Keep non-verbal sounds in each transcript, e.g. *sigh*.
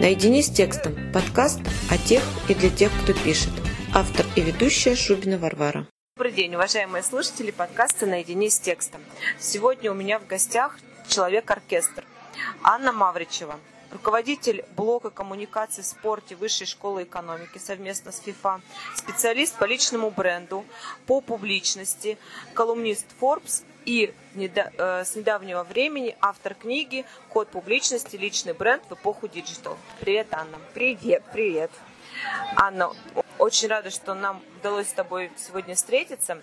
Наедине с текстом. Подкаст о тех и для тех, кто пишет. Автор и ведущая Шубина Варвара. Добрый день, уважаемые слушатели подкаста «Наедине с текстом». Сегодня у меня в гостях человек-оркестр Анна Мавричева, руководитель блока коммуникации в спорте Высшей школы экономики совместно с ФИФА, специалист по личному бренду, по публичности, колумнист Forbes и э, с недавнего времени автор книги «Код публичности. Личный бренд в эпоху digital». Привет, Анна. Привет, привет. Анна, очень рада, что нам удалось с тобой сегодня встретиться.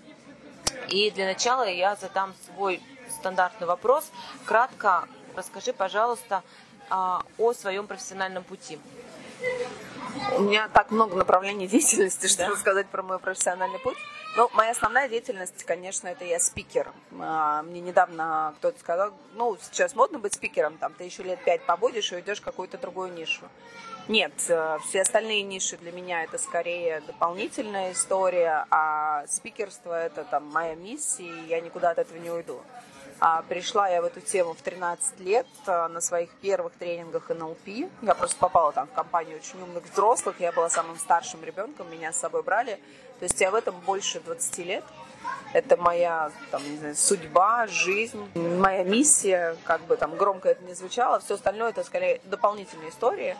И для начала я задам свой стандартный вопрос. Кратко расскажи, пожалуйста, а, о своем профессиональном пути. У меня так много направлений *laughs* деятельности, чтобы да. сказать про мой профессиональный путь. Но моя основная деятельность, конечно, это я спикер. А, мне недавно кто-то сказал, ну, сейчас модно быть спикером, там, ты еще лет пять побудешь и уйдешь в какую-то другую нишу. Нет, э, все остальные ниши для меня это скорее дополнительная история, а спикерство это там моя миссия, и я никуда от этого не уйду. А пришла я в эту тему в 13 лет а, на своих первых тренингах НЛП. Я просто попала там в компанию очень умных взрослых. Я была самым старшим ребенком, меня с собой брали. То есть я в этом больше 20 лет. Это моя, там, не знаю, судьба, жизнь, моя миссия, как бы там громко это не звучало. Все остальное это скорее дополнительные истории.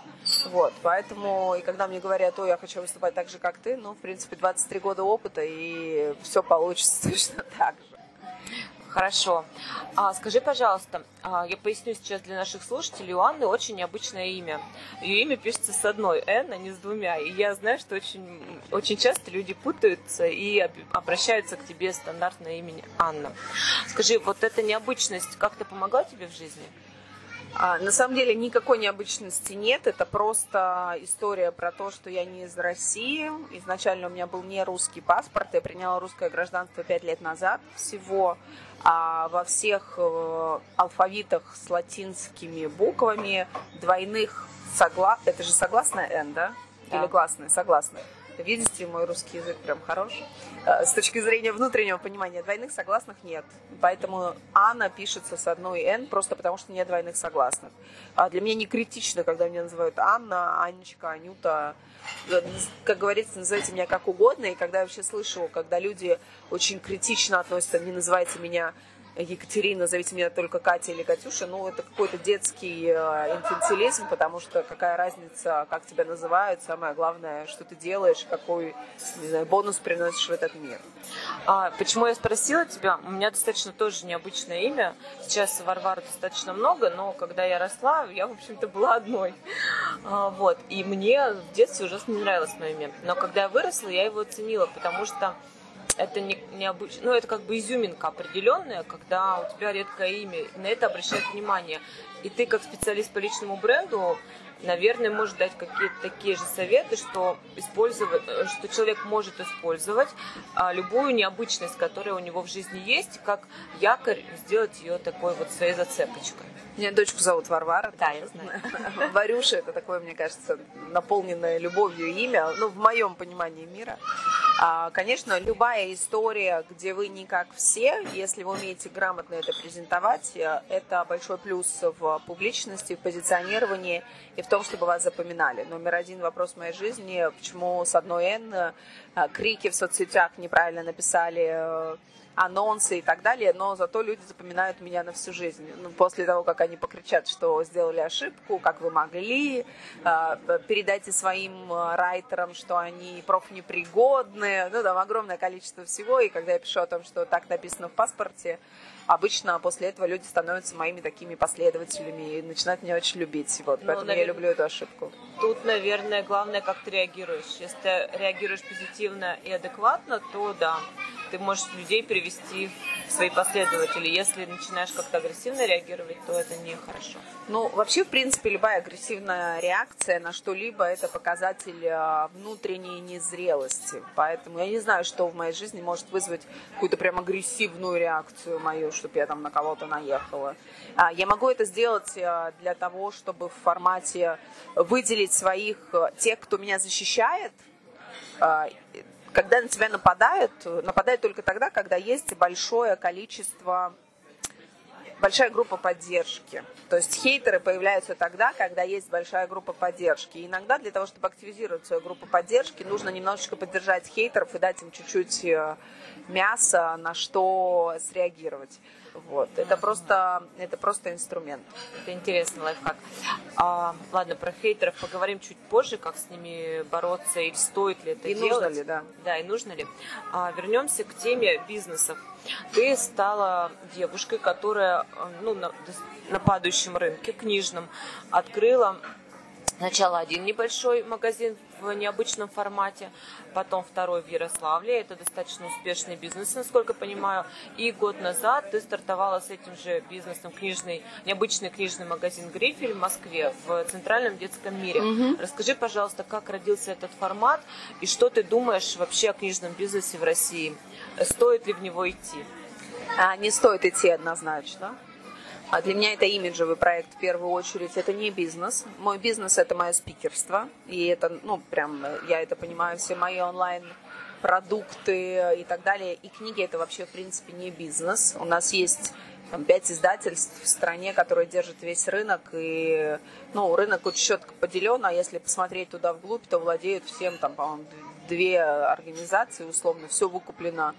Вот, поэтому, и когда мне говорят, о, я хочу выступать так же, как ты, ну, в принципе, 23 года опыта, и все получится *laughs* точно так же. Хорошо. А, скажи, пожалуйста, а, я поясню сейчас для наших слушателей, у Анны очень необычное имя. Ее имя пишется с одной «Н», а не с двумя. И я знаю, что очень, очень часто люди путаются и обращаются к тебе стандартное имя Анна. Скажи, вот эта необычность как-то помогла тебе в жизни? А, на самом деле никакой необычности нет. Это просто история про то, что я не из России. Изначально у меня был не русский паспорт. Я приняла русское гражданство пять лет назад всего а во всех э, алфавитах с латинскими буквами двойных согла... Это же согласная «н», да? да. Или гласная? Согласная. Видите, мой русский язык прям хорош. Э, с точки зрения внутреннего понимания двойных согласных нет. Поэтому Анна пишется с одной «н», просто потому что нет двойных согласных. А для меня не критично, когда меня называют Анна, Анечка, Анюта. Э, как говорится, называйте меня как угодно. И когда я вообще слышу, когда люди очень критично относятся, не называйте меня Екатерина, зовите меня только Катя или Катюша, ну, это какой-то детский э, инфантилизм, потому что какая разница, как тебя называют, самое главное, что ты делаешь, какой, не знаю, бонус приносишь в этот мир. А, почему я спросила тебя? У меня достаточно тоже необычное имя. Сейчас Варвара достаточно много, но когда я росла, я, в общем-то, была одной. А, вот. И мне в детстве ужасно не нравилось мое имя. Но когда я выросла, я его оценила, потому что это не, необычно, ну, это как бы изюминка определенная, когда у тебя редкое имя, на это обращают внимание. И ты, как специалист по личному бренду, наверное, можешь дать какие-то такие же советы, что, использовать, э, что человек может использовать а, любую необычность, которая у него в жизни есть, как якорь, сделать ее такой вот своей зацепочкой. Меня дочку зовут Варвара. Да, я знаю. *laughs* Варюша это такое, мне кажется, наполненное любовью имя, ну, в моем понимании мира. А, конечно, любая история, где вы не как все, если вы умеете грамотно это презентовать, э, это большой плюс в публичности, в позиционировании и в том, чтобы вас запоминали. Номер один вопрос в моей жизни, почему с одной «Н» э, крики в соцсетях неправильно написали э, анонсы и так далее, но зато люди запоминают меня на всю жизнь. Ну, после того, как они покричат, что сделали ошибку, как вы могли, э, передайте своим райтерам, что они профнепригодные, ну, там огромное количество всего, и когда я пишу о том, что так написано в паспорте, обычно после этого люди становятся моими такими последователями и начинают меня очень любить. Вот, ну, поэтому наверное, я люблю эту ошибку. Тут, наверное, главное, как ты реагируешь. Если ты реагируешь позитивно и адекватно, то да, ты можешь людей привести в свои последователи. Если начинаешь как-то агрессивно реагировать, то это нехорошо. Ну, вообще, в принципе, любая агрессивная реакция на что-либо – это показатель а, внутренней незрелости. Поэтому я не знаю, что в моей жизни может вызвать какую-то прям агрессивную реакцию мою, чтобы я там на кого-то наехала. А, я могу это сделать а, для того, чтобы в формате выделить своих, тех, кто меня защищает, когда на тебя нападают, нападают только тогда, когда есть большое количество большая группа поддержки. То есть хейтеры появляются тогда, когда есть большая группа поддержки. И иногда для того, чтобы активизировать свою группу поддержки, нужно немножечко поддержать хейтеров и дать им чуть-чуть э, мяса, на что среагировать. Вот. Это просто, это просто инструмент. Это интересный лайфхак. А, ладно, про хейтеров поговорим чуть позже, как с ними бороться и стоит ли это и делать. нужно ли, да. Да, и нужно ли. А, вернемся к теме бизнесов. Ты стала девушкой, которая ну, на, на падающем рынке книжном открыла Сначала один небольшой магазин в необычном формате, потом второй в Ярославле. Это достаточно успешный бизнес, насколько понимаю. И год назад ты стартовала с этим же бизнесом книжный, необычный книжный магазин «Грифель» в Москве, в Центральном детском мире. Угу. Расскажи, пожалуйста, как родился этот формат и что ты думаешь вообще о книжном бизнесе в России? Стоит ли в него идти? А, не стоит идти однозначно. А для меня это имиджевый проект в первую очередь, это не бизнес. Мой бизнес это мое спикерство, и это, ну, прям, я это понимаю, все мои онлайн продукты и так далее. И книги это вообще, в принципе, не бизнес. У нас есть там, пять издательств в стране, которые держат весь рынок, и, ну, рынок очень четко поделен, а если посмотреть туда вглубь, то владеют всем, там, по-моему, две организации, условно, все выкуплено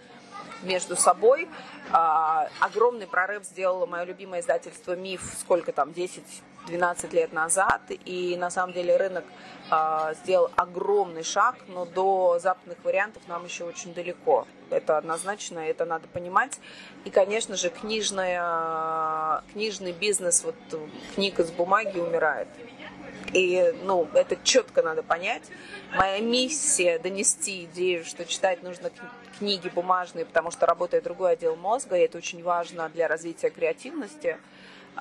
между собой. А, огромный прорыв сделало мое любимое издательство «Миф» сколько там, 10-12 лет назад. И на самом деле рынок а, сделал огромный шаг, но до западных вариантов нам еще очень далеко. Это однозначно, это надо понимать. И, конечно же, книжная, книжный бизнес, вот книг из бумаги умирает. И, ну, это четко надо понять. Моя миссия донести идею, что читать нужно книги бумажные, потому что работает другой отдел мозга, и это очень важно для развития креативности.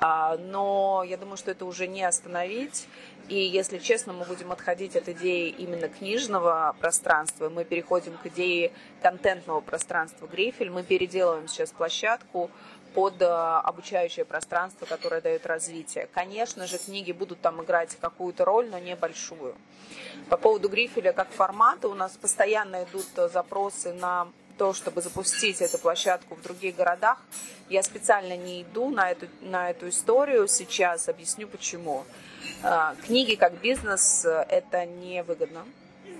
А, но я думаю, что это уже не остановить. И если честно, мы будем отходить от идеи именно книжного пространства, мы переходим к идее контентного пространства Грифель. Мы переделываем сейчас площадку под э, обучающее пространство, которое дает развитие. Конечно же, книги будут там играть какую-то роль, но небольшую. По поводу Грифеля как формата у нас постоянно идут э, запросы на то, чтобы запустить эту площадку в других городах. Я специально не иду на эту, на эту историю сейчас, объясню почему. Э, книги как бизнес – это невыгодно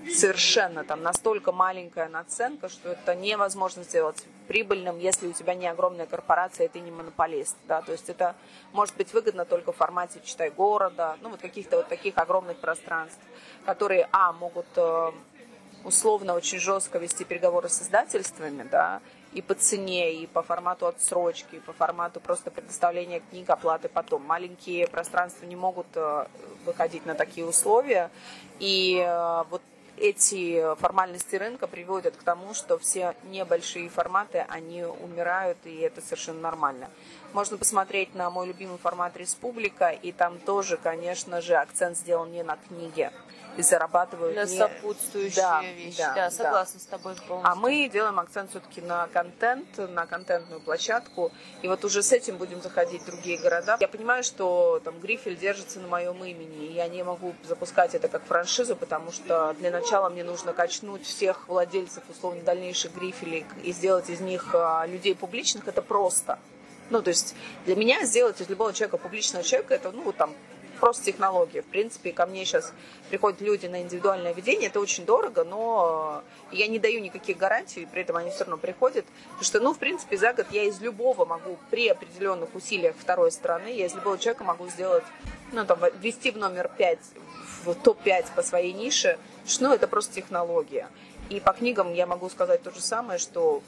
совершенно там настолько маленькая наценка, что это невозможно сделать прибыльным, если у тебя не огромная корпорация, и ты не монополист, да, то есть это может быть выгодно только в формате «читай города», ну, вот каких-то вот таких огромных пространств, которые, а, могут э, условно очень жестко вести переговоры с издательствами, да, и по цене, и по формату отсрочки, и по формату просто предоставления книг, оплаты потом. Маленькие пространства не могут э, выходить на такие условия, и э, вот эти формальности рынка приводят к тому, что все небольшие форматы, они умирают, и это совершенно нормально. Можно посмотреть на мой любимый формат «Республика», и там тоже, конечно же, акцент сделан не на книге, и зарабатывают на не... сопутствующие да, вещи. Да, да, согласна да. с тобой полностью. А мы делаем акцент все-таки на контент, на контентную площадку. И вот уже с этим будем заходить в другие города. Я понимаю, что там Грифель держится на моем имени. И я не могу запускать это как франшизу, потому что для начала мне нужно качнуть всех владельцев, условно, дальнейших Грифелей и сделать из них а, людей публичных. Это просто. Ну, то есть для меня сделать из любого человека публичного человека, это, ну, там, просто технология. В принципе, ко мне сейчас приходят люди на индивидуальное ведение, это очень дорого, но я не даю никаких гарантий, при этом они все равно приходят, потому что, ну, в принципе, за год я из любого могу при определенных усилиях второй стороны, я из любого человека могу сделать, ну, там, ввести в номер 5, в топ-5 по своей нише, что, ну, это просто технология. И по книгам я могу сказать то же самое, что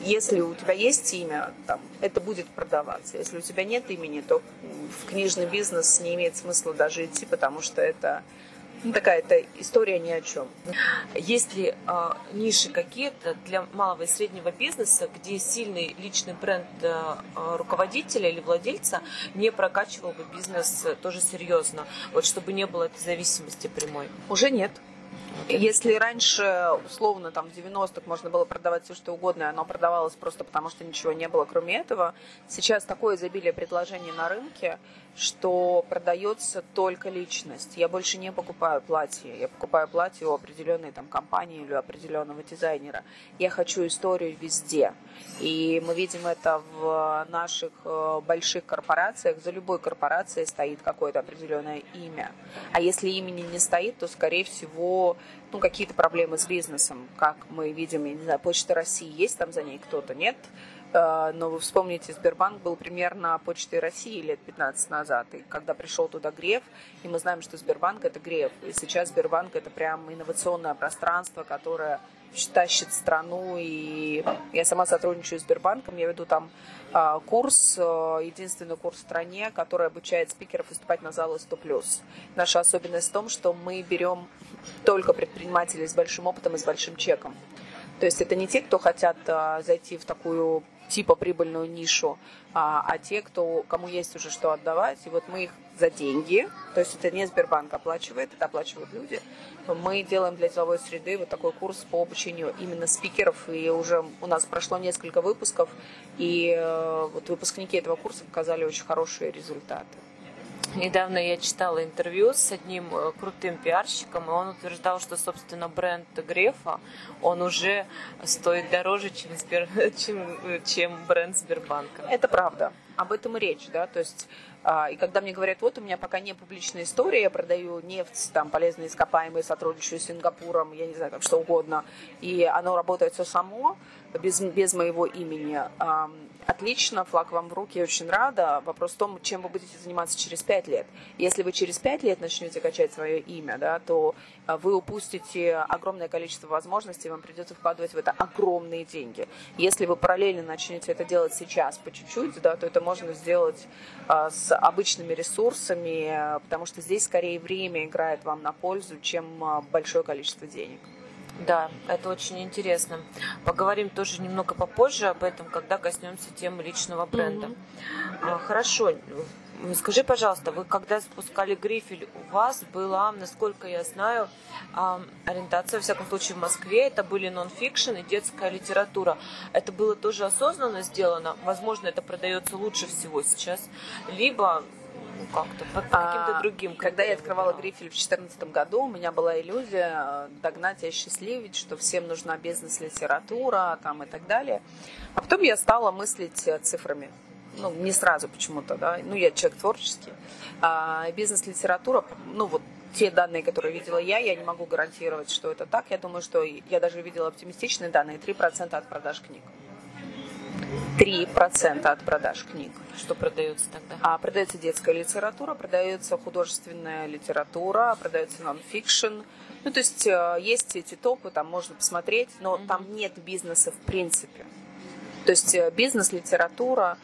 если у тебя есть имя, там, это будет продаваться. Если у тебя нет имени, то в книжный бизнес не имеет смысла даже идти, потому что это ну, такая это история ни о чем. Есть ли э, ниши какие-то для малого и среднего бизнеса, где сильный личный бренд э, руководителя или владельца не прокачивал бы бизнес тоже серьезно, вот чтобы не было этой зависимости прямой? Уже нет. Если раньше, условно, там, в 90-х можно было продавать все, что угодно, и оно продавалось просто потому, что ничего не было, кроме этого, сейчас такое изобилие предложений на рынке, что продается только личность. Я больше не покупаю платье. Я покупаю платье у определенной там, компании или у определенного дизайнера. Я хочу историю везде. И мы видим это в наших э, больших корпорациях. За любой корпорацией стоит какое-то определенное имя. А если имени не стоит, то, скорее всего, ну, какие-то проблемы с бизнесом. Как мы видим, я не знаю, Почта России есть там за ней кто-то, нет? Э, но вы вспомните, Сбербанк был примерно почтой России лет 15 назад, и когда пришел туда Греф, и мы знаем, что Сбербанк это Греф, и сейчас Сбербанк это прям инновационное пространство, которое тащит страну, и я сама сотрудничаю с Сбербанком, я веду там э, курс, э, единственный курс в стране, который обучает спикеров выступать на залы 100+. Наша особенность в том, что мы берем только предпринимателей с большим опытом и с большим чеком. То есть это не те, кто хотят зайти в такую типа прибыльную нишу, а, а те, кто, кому есть уже что отдавать, и вот мы их за деньги, то есть это не Сбербанк оплачивает, это оплачивают люди, мы делаем для деловой среды вот такой курс по обучению именно спикеров, и уже у нас прошло несколько выпусков, и э, вот выпускники этого курса показали очень хорошие результаты. Недавно я читала интервью с одним э, крутым пиарщиком, и он утверждал, что, собственно, бренд Грефа, он уже стоит дороже, чем, Сбер... *laughs* чем, чем бренд Сбербанка. Это правда. Об этом и речь, да, то есть а, и когда мне говорят, вот у меня пока не публичная история, я продаю нефть, там, полезные ископаемые, сотрудничаю с Сингапуром, я не знаю, там, что угодно, и оно работает все само, без, без моего имени, отлично, флаг вам в руки, очень рада. Вопрос в том, чем вы будете заниматься через пять лет. Если вы через пять лет начнете качать свое имя, да, то а, вы упустите огромное количество возможностей, вам придется вкладывать в это огромные деньги. Если вы параллельно начнете это делать сейчас по чуть-чуть, да, то это можно сделать а, с обычными ресурсами, потому что здесь скорее время играет вам на пользу, чем а, большое количество денег. Да, это очень интересно. Поговорим тоже немного попозже об этом, когда коснемся темы личного бренда. Mm-hmm. Хорошо. Скажи, пожалуйста, вы когда спускали грифель, у вас была, насколько я знаю, ориентация, во всяком случае, в Москве, это были нон-фикшн и детская литература. Это было тоже осознанно сделано? Возможно, это продается лучше всего сейчас. Либо ну, как-то по каким-то а, другим. Когда я открывала грифель в 2014 году, у меня была иллюзия э, догнать и осчастливить, что всем нужна бизнес-литература там и так далее. А потом я стала мыслить э, цифрами. Ну, не сразу почему-то, да. Ну, я человек творческий. А бизнес-литература, ну, вот те данные, которые видела я, я не могу гарантировать, что это так. Я думаю, что я даже видела оптимистичные данные, 3% от продаж книг. 3% от продаж книг. Что продается тогда? А продается детская литература, продается художественная литература, продается нон-фикшн. Ну, то есть э, есть эти топы, там можно посмотреть, но mm-hmm. там нет бизнеса в принципе. То есть э, бизнес-литература,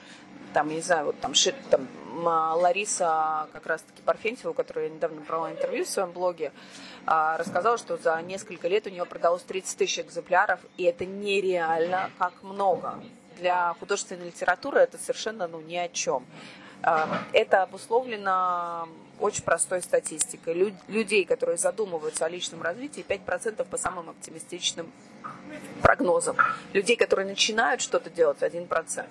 там, не знаю, вот там, там Лариса как раз-таки Парфентьева, у которой я недавно брала интервью в своем блоге, а, рассказала, что за несколько лет у нее продалось 30 тысяч экземпляров, и это нереально как много для художественной литературы это совершенно ну, ни о чем. А, это обусловлено очень простой статистикой. Лю- людей, которые задумываются о личном развитии, 5% по самым оптимистичным прогнозам. Людей, которые начинают что-то делать, 1%.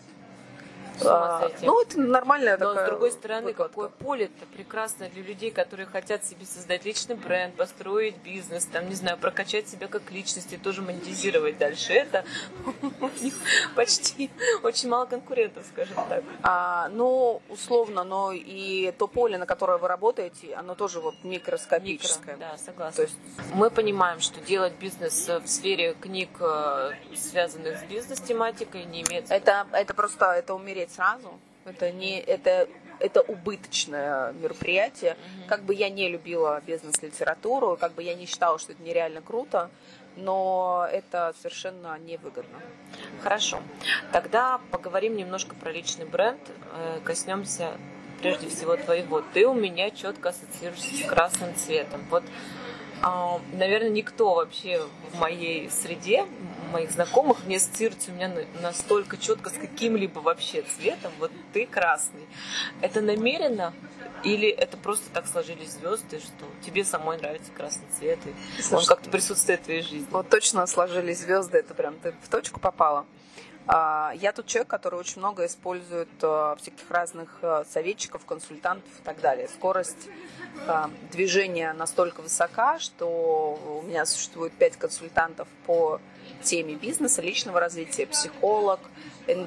А, ну, это нормальная Но такая с другой стороны, выкладка. какое поле-то прекрасно для людей, которые хотят себе создать личный бренд, построить бизнес, там, не знаю, прокачать себя как личность и тоже монетизировать дальше. Это *laughs* почти очень мало конкурентов, скажем так. А, ну, условно, но и то поле, на которое вы работаете, оно тоже вот микроскопическое. Микро, да, согласна. То есть мы понимаем, что делать бизнес в сфере книг, э, связанных с бизнес-тематикой, не имеет... Это, это просто, это умереть умереть сразу. Это не это это убыточное мероприятие. Mm-hmm. Как бы я не любила бизнес-литературу, как бы я не считала, что это нереально круто, но это совершенно невыгодно. Хорошо. Тогда поговорим немножко про личный бренд, э, коснемся прежде всего твоего. Ты у меня четко ассоциируешься с красным цветом. Вот, а, наверное, никто вообще в моей среде моих знакомых не ассоциируется у меня настолько четко с каким-либо вообще цветом. Вот ты красный. Это намеренно или это просто так сложились звезды, что тебе самой нравится красный цвет, и Слушай, он как-то присутствует в твоей жизни? Вот точно сложились звезды, это прям ты в точку попала. А, я тот человек, который очень много использует а, всяких разных а, советчиков, консультантов и так далее. Скорость движения настолько высока, что у меня существует пять консультантов по теме бизнеса, личного развития, психолог,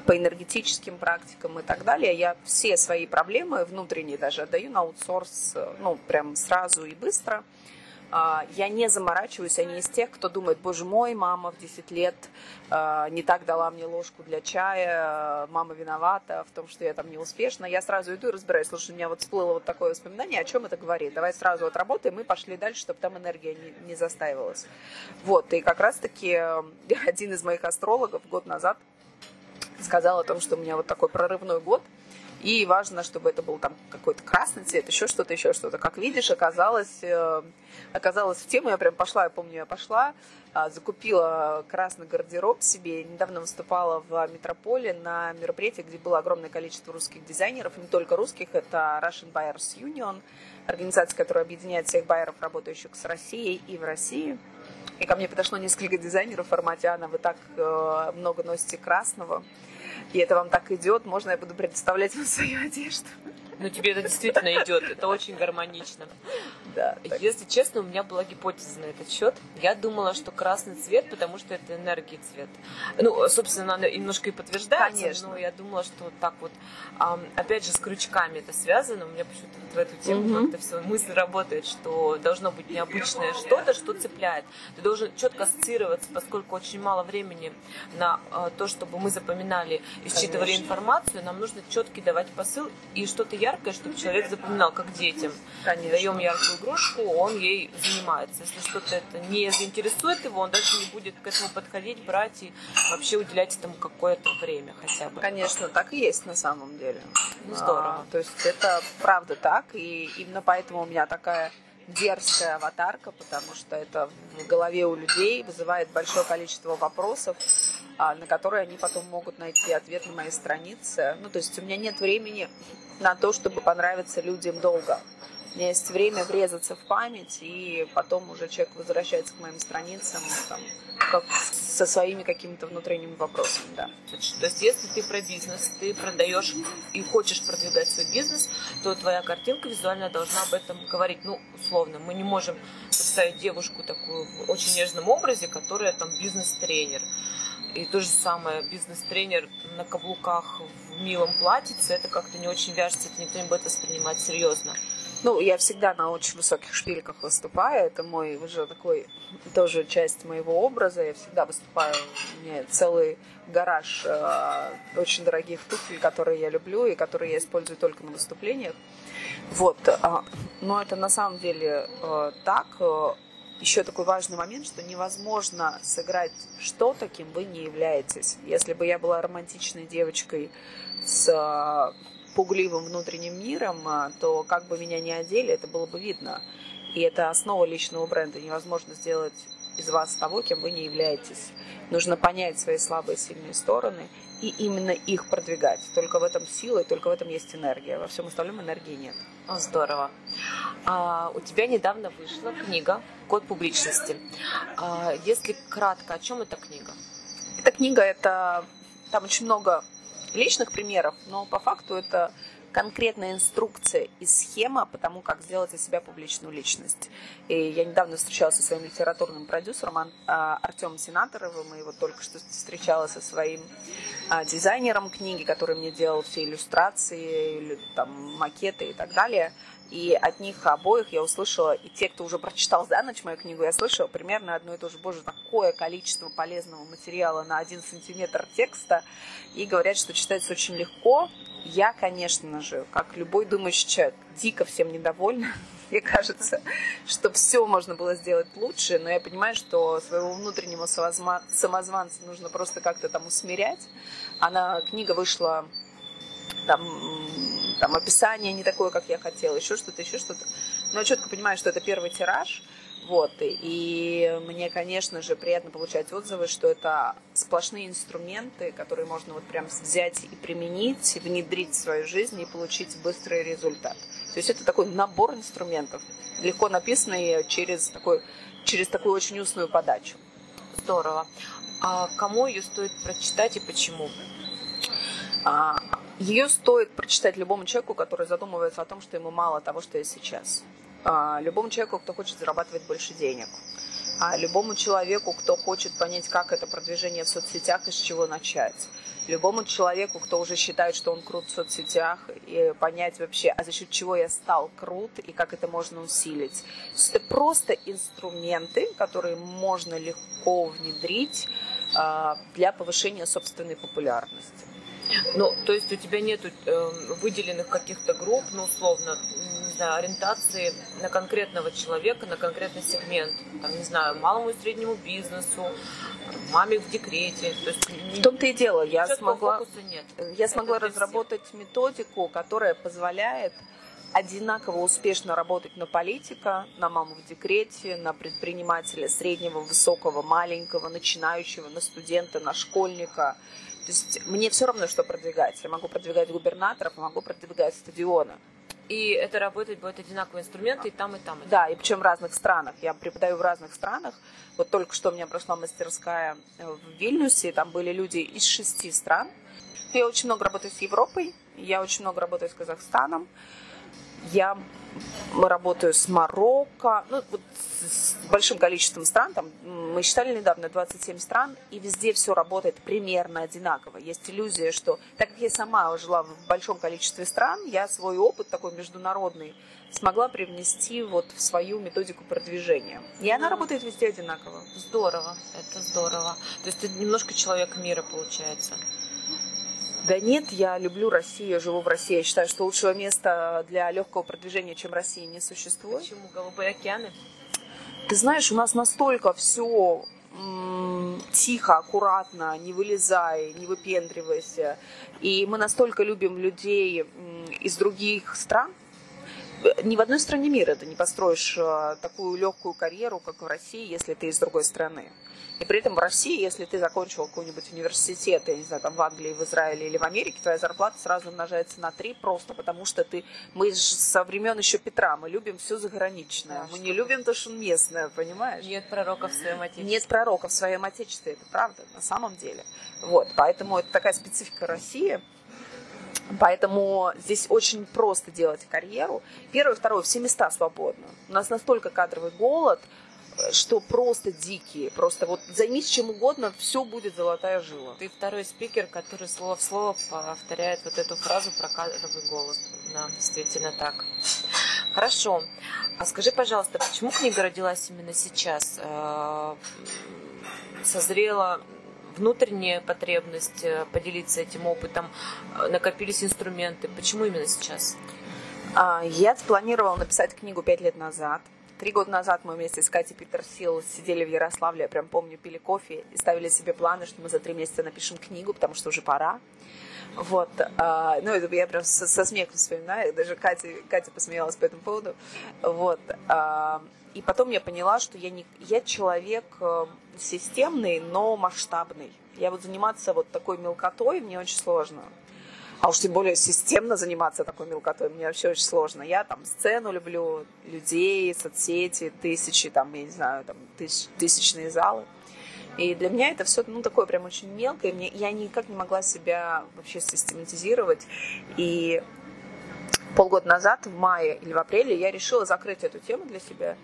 по энергетическим практикам и так далее. Я все свои проблемы внутренние даже отдаю на аутсорс, ну, прям сразу и быстро – я не заморачиваюсь, я не из тех, кто думает, боже мой, мама в 10 лет а, не так дала мне ложку для чая, мама виновата в том, что я там не успешна. Я сразу иду и разбираюсь, слушай, у меня вот всплыло вот такое воспоминание, о чем это говорит. Давай сразу отработаем и пошли дальше, чтобы там энергия не, не застаивалась. Вот, и как раз-таки *laughs* один из моих астрологов год назад сказал о том, что у меня вот такой прорывной год – и важно, чтобы это был там какой-то красный цвет, еще что-то, еще что-то. Как видишь, оказалось, э, оказалось в тему, я прям пошла, я помню, я пошла, а, закупила красный гардероб себе. Недавно выступала в Метрополе на мероприятии, где было огромное количество русских дизайнеров, не только русских, это Russian Buyers Union, организация, которая объединяет всех байеров, работающих с Россией и в России. И ко мне подошло несколько дизайнеров в формате «Анна, вы так э, много носите красного» и это вам так идет, можно я буду представлять вам свою *laughs* одежду. Ну, тебе это действительно идет, это очень гармонично. Да. Если честно, у меня была гипотеза на этот счет. Я думала, что красный цвет, потому что это энергия цвет. Ну, собственно, она немножко и подтверждается, Конечно. но я думала, что так вот, опять же, с крючками это связано. У меня почему-то в эту тему угу. как-то все мысль работает, что должно быть необычное что-то, что цепляет. Ты должен четко ассоциироваться, поскольку очень мало времени на а, то, чтобы мы запоминали и считывали Конечно. информацию, нам нужно четкий давать посыл и что-то яркое, чтобы человек запоминал, как детям. Конечно. Даем яркую игрушку, он ей занимается. Если что-то это не заинтересует его, он даже не будет к этому подходить, брать и вообще уделять этому какое-то время хотя бы. Конечно, так и есть на самом деле. Ну, здорово. А, то есть это правда так, и именно поэтому у меня такая дерзкая аватарка, потому что это в голове у людей вызывает большое количество вопросов, а, на которые они потом могут найти ответ на моей странице. Ну, то есть у меня нет времени на то, чтобы понравиться людям долго. У меня есть время врезаться в память, и потом уже человек возвращается к моим страницам там, как, со своими какими-то внутренними вопросами. Да. То есть, если ты про бизнес, ты продаешь и хочешь продвигать свой бизнес, то твоя картинка визуально должна об этом говорить. Ну, условно, мы не можем представить девушку такую в очень нежном образе, которая там бизнес-тренер. И то же самое, бизнес-тренер на каблуках в милом платьице, это как-то не очень вяжется, это никто не будет воспринимать серьезно. Ну, я всегда на очень высоких шпильках выступаю. Это мой уже такой тоже часть моего образа. Я всегда выступаю. У меня целый гараж э, очень дорогих туфель, которые я люблю и которые я использую только на выступлениях. Вот. Э, но это на самом деле э, так. Еще такой важный момент, что невозможно сыграть что-то, кем вы не являетесь. Если бы я была романтичной девочкой с а, пугливым внутренним миром, а, то как бы меня ни одели, это было бы видно. И это основа личного бренда. Невозможно сделать из вас того, кем вы не являетесь. Нужно понять свои слабые и сильные стороны и именно их продвигать. Только в этом сила и только в этом есть энергия. Во всем остальном энергии нет. О, здорово. А, у тебя недавно вышла книга «Код публичности». А, если кратко, о чем эта книга? Эта книга, это там очень много личных примеров, но по факту это конкретная инструкция и схема по тому, как сделать из себя публичную личность. И я недавно встречалась со своим литературным продюсером а, Артемом Сенаторовым, и вот только что встречалась со своим а, дизайнером книги, который мне делал все иллюстрации, там, макеты и так далее. И от них обоих я услышала, и те, кто уже прочитал за ночь мою книгу, я слышала примерно одно и то же, боже, такое количество полезного материала на один сантиметр текста, и говорят, что читается очень легко. Я, конечно же, как любой думающий человек, дико всем недовольна. *laughs* Мне кажется, что все можно было сделать лучше, но я понимаю, что своего внутреннего самозванца нужно просто как-то там усмирять. Она, книга вышла там там описание не такое, как я хотела, еще что-то, еще что-то. Но я четко понимаю, что это первый тираж, Вот, и мне, конечно же, приятно получать отзывы, что это сплошные инструменты, которые можно вот прям взять и применить, внедрить в свою жизнь и получить быстрый результат. То есть это такой набор инструментов, легко написанный через, такой, через такую очень устную подачу. Здорово. А кому ее стоит прочитать и почему? Ее стоит прочитать любому человеку, который задумывается о том, что ему мало того, что есть сейчас. А, любому человеку, кто хочет зарабатывать больше денег. А любому человеку, кто хочет понять, как это продвижение в соцсетях и с чего начать. Любому человеку, кто уже считает, что он крут в соцсетях, и понять вообще, а за счет чего я стал крут и как это можно усилить. Это просто инструменты, которые можно легко внедрить а, для повышения собственной популярности. Ну, то есть у тебя нет э, выделенных каких-то групп, ну, условно, не знаю, ориентации на конкретного человека, на конкретный сегмент, там, не знаю, малому и среднему бизнесу, маме в декрете. То есть, в том-то и дело, я смогла, нет. я смогла разработать всех. методику, которая позволяет одинаково успешно работать на политика, на маму в декрете, на предпринимателя среднего, высокого, маленького, начинающего, на студента, на школьника – то есть мне все равно, что продвигать. Я могу продвигать губернаторов, могу продвигать стадионы. И это работать будет одинаковые инструменты и там, и там. И да, и причем в разных странах. Я преподаю в разных странах. Вот только что у меня прошла мастерская в Вильнюсе, там были люди из шести стран. Я очень много работаю с Европой, я очень много работаю с Казахстаном. Я работаю с Марокко, ну, вот с большим количеством стран, там, мы считали недавно 27 стран, и везде все работает примерно одинаково. Есть иллюзия, что, так как я сама жила в большом количестве стран, я свой опыт такой международный смогла привнести вот в свою методику продвижения. И она работает везде одинаково. Здорово, это здорово. То есть ты немножко человек мира получается. Да нет, я люблю Россию, я живу в России. Я считаю, что лучшего места для легкого продвижения, чем Россия, не существует. Почему? Голубые океаны? Ты знаешь, у нас настолько все тихо, аккуратно, не вылезай, не выпендривайся. И мы настолько любим людей из других стран. Ни в одной стране мира ты не построишь э, такую легкую карьеру, как в России, если ты из другой страны. И при этом в России, если ты закончил какой-нибудь университет, я не знаю, там в Англии, в Израиле или в Америке, твоя зарплата сразу умножается на три просто потому, что ты... Мы со времен еще Петра, мы любим все заграничное. Да, мы не любим то, что местное, понимаешь? Нет пророков в своем отечестве. Нет пророков в своем отечестве, это правда, на самом деле. Вот, поэтому это такая специфика России. Поэтому здесь очень просто делать карьеру. Первое, второе, все места свободны. У нас настолько кадровый голод, что просто дикие. Просто вот займись чем угодно, все будет золотая жила. Ты второй спикер, который слово в слово повторяет вот эту фразу про кадровый голос. Да, действительно так. *laughs* Хорошо. А скажи, пожалуйста, почему книга родилась именно сейчас? Э, созрела внутренняя потребность э, поделиться этим опытом, э, накопились инструменты. Почему именно сейчас? А, я спланировала написать книгу пять лет назад. Три года назад мы вместе с Катей Питерсил сидели в Ярославле, я прям помню, пили кофе и ставили себе планы, что мы за три месяца напишем книгу, потому что уже пора. Вот, а, ну, это я прям со, со смехом вспоминаю, даже Катя, Катя посмеялась по этому поводу. Вот, а, и потом я поняла, что я, не, я человек э, системный, но масштабный. Я вот заниматься вот такой мелкотой мне очень сложно. А уж тем более системно заниматься такой мелкотой мне вообще очень сложно. Я там сцену люблю, людей, соцсети, тысячи, там, я не знаю, там, тысяч, тысячные залы. И для меня это все, ну, такое прям очень мелкое. Мне, я никак не могла себя вообще систематизировать. И полгода назад, в мае или в апреле, я решила закрыть эту тему для себя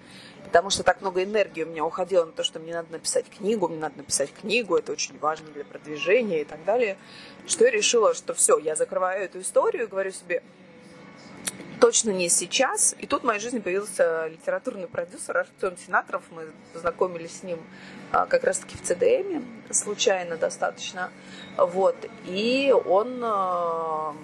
потому что так много энергии у меня уходило на то, что мне надо написать книгу, мне надо написать книгу, это очень важно для продвижения и так далее, что я решила, что все, я закрываю эту историю говорю себе, точно не сейчас. И тут в моей жизни появился литературный продюсер Артем Сенаторов. Мы познакомились с ним а, как раз-таки в ЦДМ, случайно достаточно. Вот. И он а,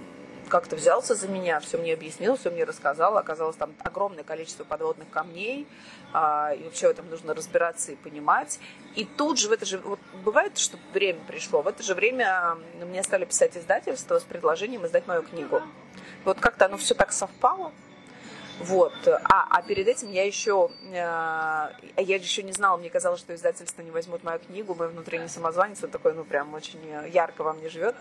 как-то взялся за меня, все мне объяснил, все мне рассказал. Оказалось, там огромное количество подводных камней, а, и вообще в этом нужно разбираться и понимать. И тут же в это же, вот бывает, что время пришло, в это же время мне стали писать издательство с предложением издать мою книгу. Вот как-то оно все так совпало. Вот. А, а перед этим я еще, э, я еще не знала, мне казалось, что издательство не возьмут мою книгу, мой внутренний самозванец, он такой, ну, прям очень ярко во мне живет.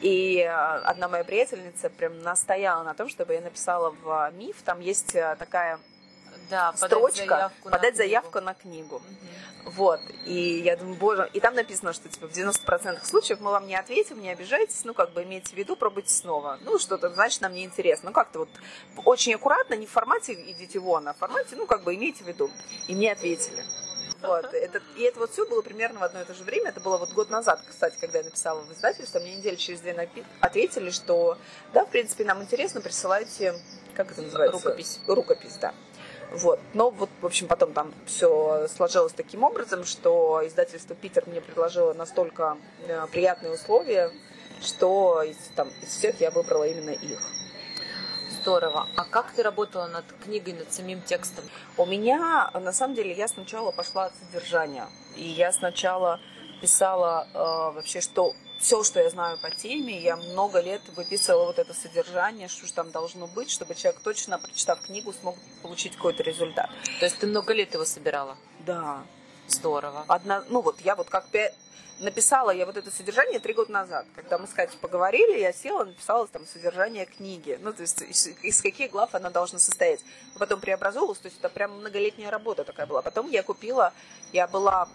И э, одна моя приятельница прям настояла на том, чтобы я написала в МИФ, там есть такая да, строчка, подать заявку, подать на, заявку книгу. на книгу. Угу. Вот. И я думаю, боже, и там написано, что типа в 90% случаев мы вам не ответим, не обижайтесь, ну как бы имейте в виду, пробуйте снова. Ну что-то, значит, нам не интересно. Ну как-то вот очень аккуратно, не в формате идите вон, а в формате, ну как бы имейте в виду. И мне ответили. Вот. Это, и это вот все было примерно в одно и то же время. Это было вот год назад, кстати, когда я написала в издательство. Мне недели через две напи- ответили, что да, в принципе, нам интересно, присылайте, как это называется? Рукопись. Рукопись, да. Вот. Но вот, в общем, потом там все сложилось таким образом, что издательство Питер мне предложило настолько э, приятные условия, что из, там, из всех я выбрала именно их. Здорово. А как ты работала над книгой, над самим текстом? У меня, на самом деле, я сначала пошла от содержания. И я сначала писала э, вообще, что все, что я знаю по теме, я много лет выписывала вот это содержание, что же там должно быть, чтобы человек точно, прочитав книгу, смог получить какой-то результат. То есть ты много лет его собирала? Да. Здорово. Одна, ну вот я вот как пять написала я вот это содержание три года назад. Когда мы с Катей поговорили, я села, написала там содержание книги. Ну, то есть из, из каких глав она должна состоять. Потом преобразовалась, то есть это прям многолетняя работа такая была. Потом я купила, я была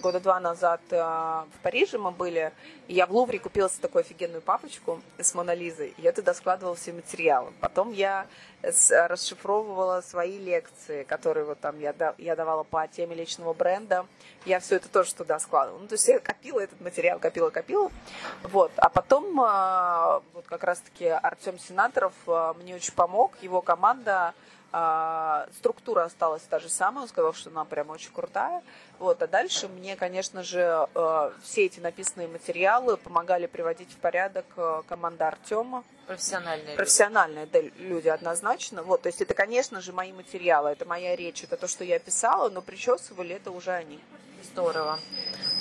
года два назад э, в Париже мы были, и я в Лувре купила себе такую офигенную папочку с Монолизой, и я туда складывала все материалы. Потом я расшифровывала свои лекции, которые вот там я, я давала по теме личного бренда. Я все это тоже туда складывала. Ну, то есть я копила этот материал, копила, копила. Вот. А потом а, вот как раз-таки Артем Сенаторов а, мне очень помог, его команда а, структура осталась та же самая, он сказал, что она прям очень крутая. Вот, а дальше мне, конечно же, э, все эти написанные материалы помогали приводить в порядок э, команда Артема. Профессиональные. Профессиональные люди. Да, люди однозначно. Вот, то есть это, конечно же, мои материалы, это моя речь, это то, что я писала, но причесывали это уже они. Здорово.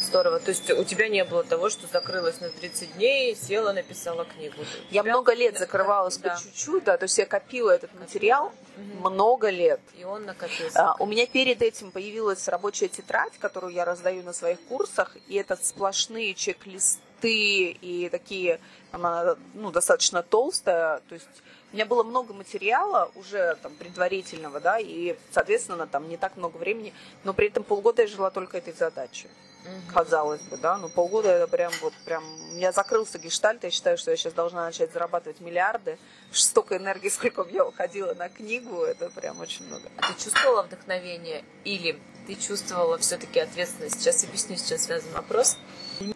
Здорово. То есть у тебя не было того, что закрылась на 30 дней, села, написала книгу. Я тебя... много лет закрывалась да. по чуть-чуть, да, то есть я копила этот материал угу. много лет. И он накопился. А, у меня перед этим появилась рабочая тетрадь, которую я раздаю на своих курсах, и это сплошные чек-листы и такие, она ну, достаточно толстая, то есть у меня было много материала уже там предварительного, да, и, соответственно, там не так много времени, но при этом полгода я жила только этой задачей угу. казалось бы, да, но полгода это прям вот прям, у меня закрылся гештальт, я считаю, что я сейчас должна начать зарабатывать миллиарды, столько энергии, *laughs* сколько у меня уходило на книгу, это прям очень много. А ты чувствовала вдохновение или ты чувствовала все-таки ответственность? Сейчас объясню, с чем связан вопрос.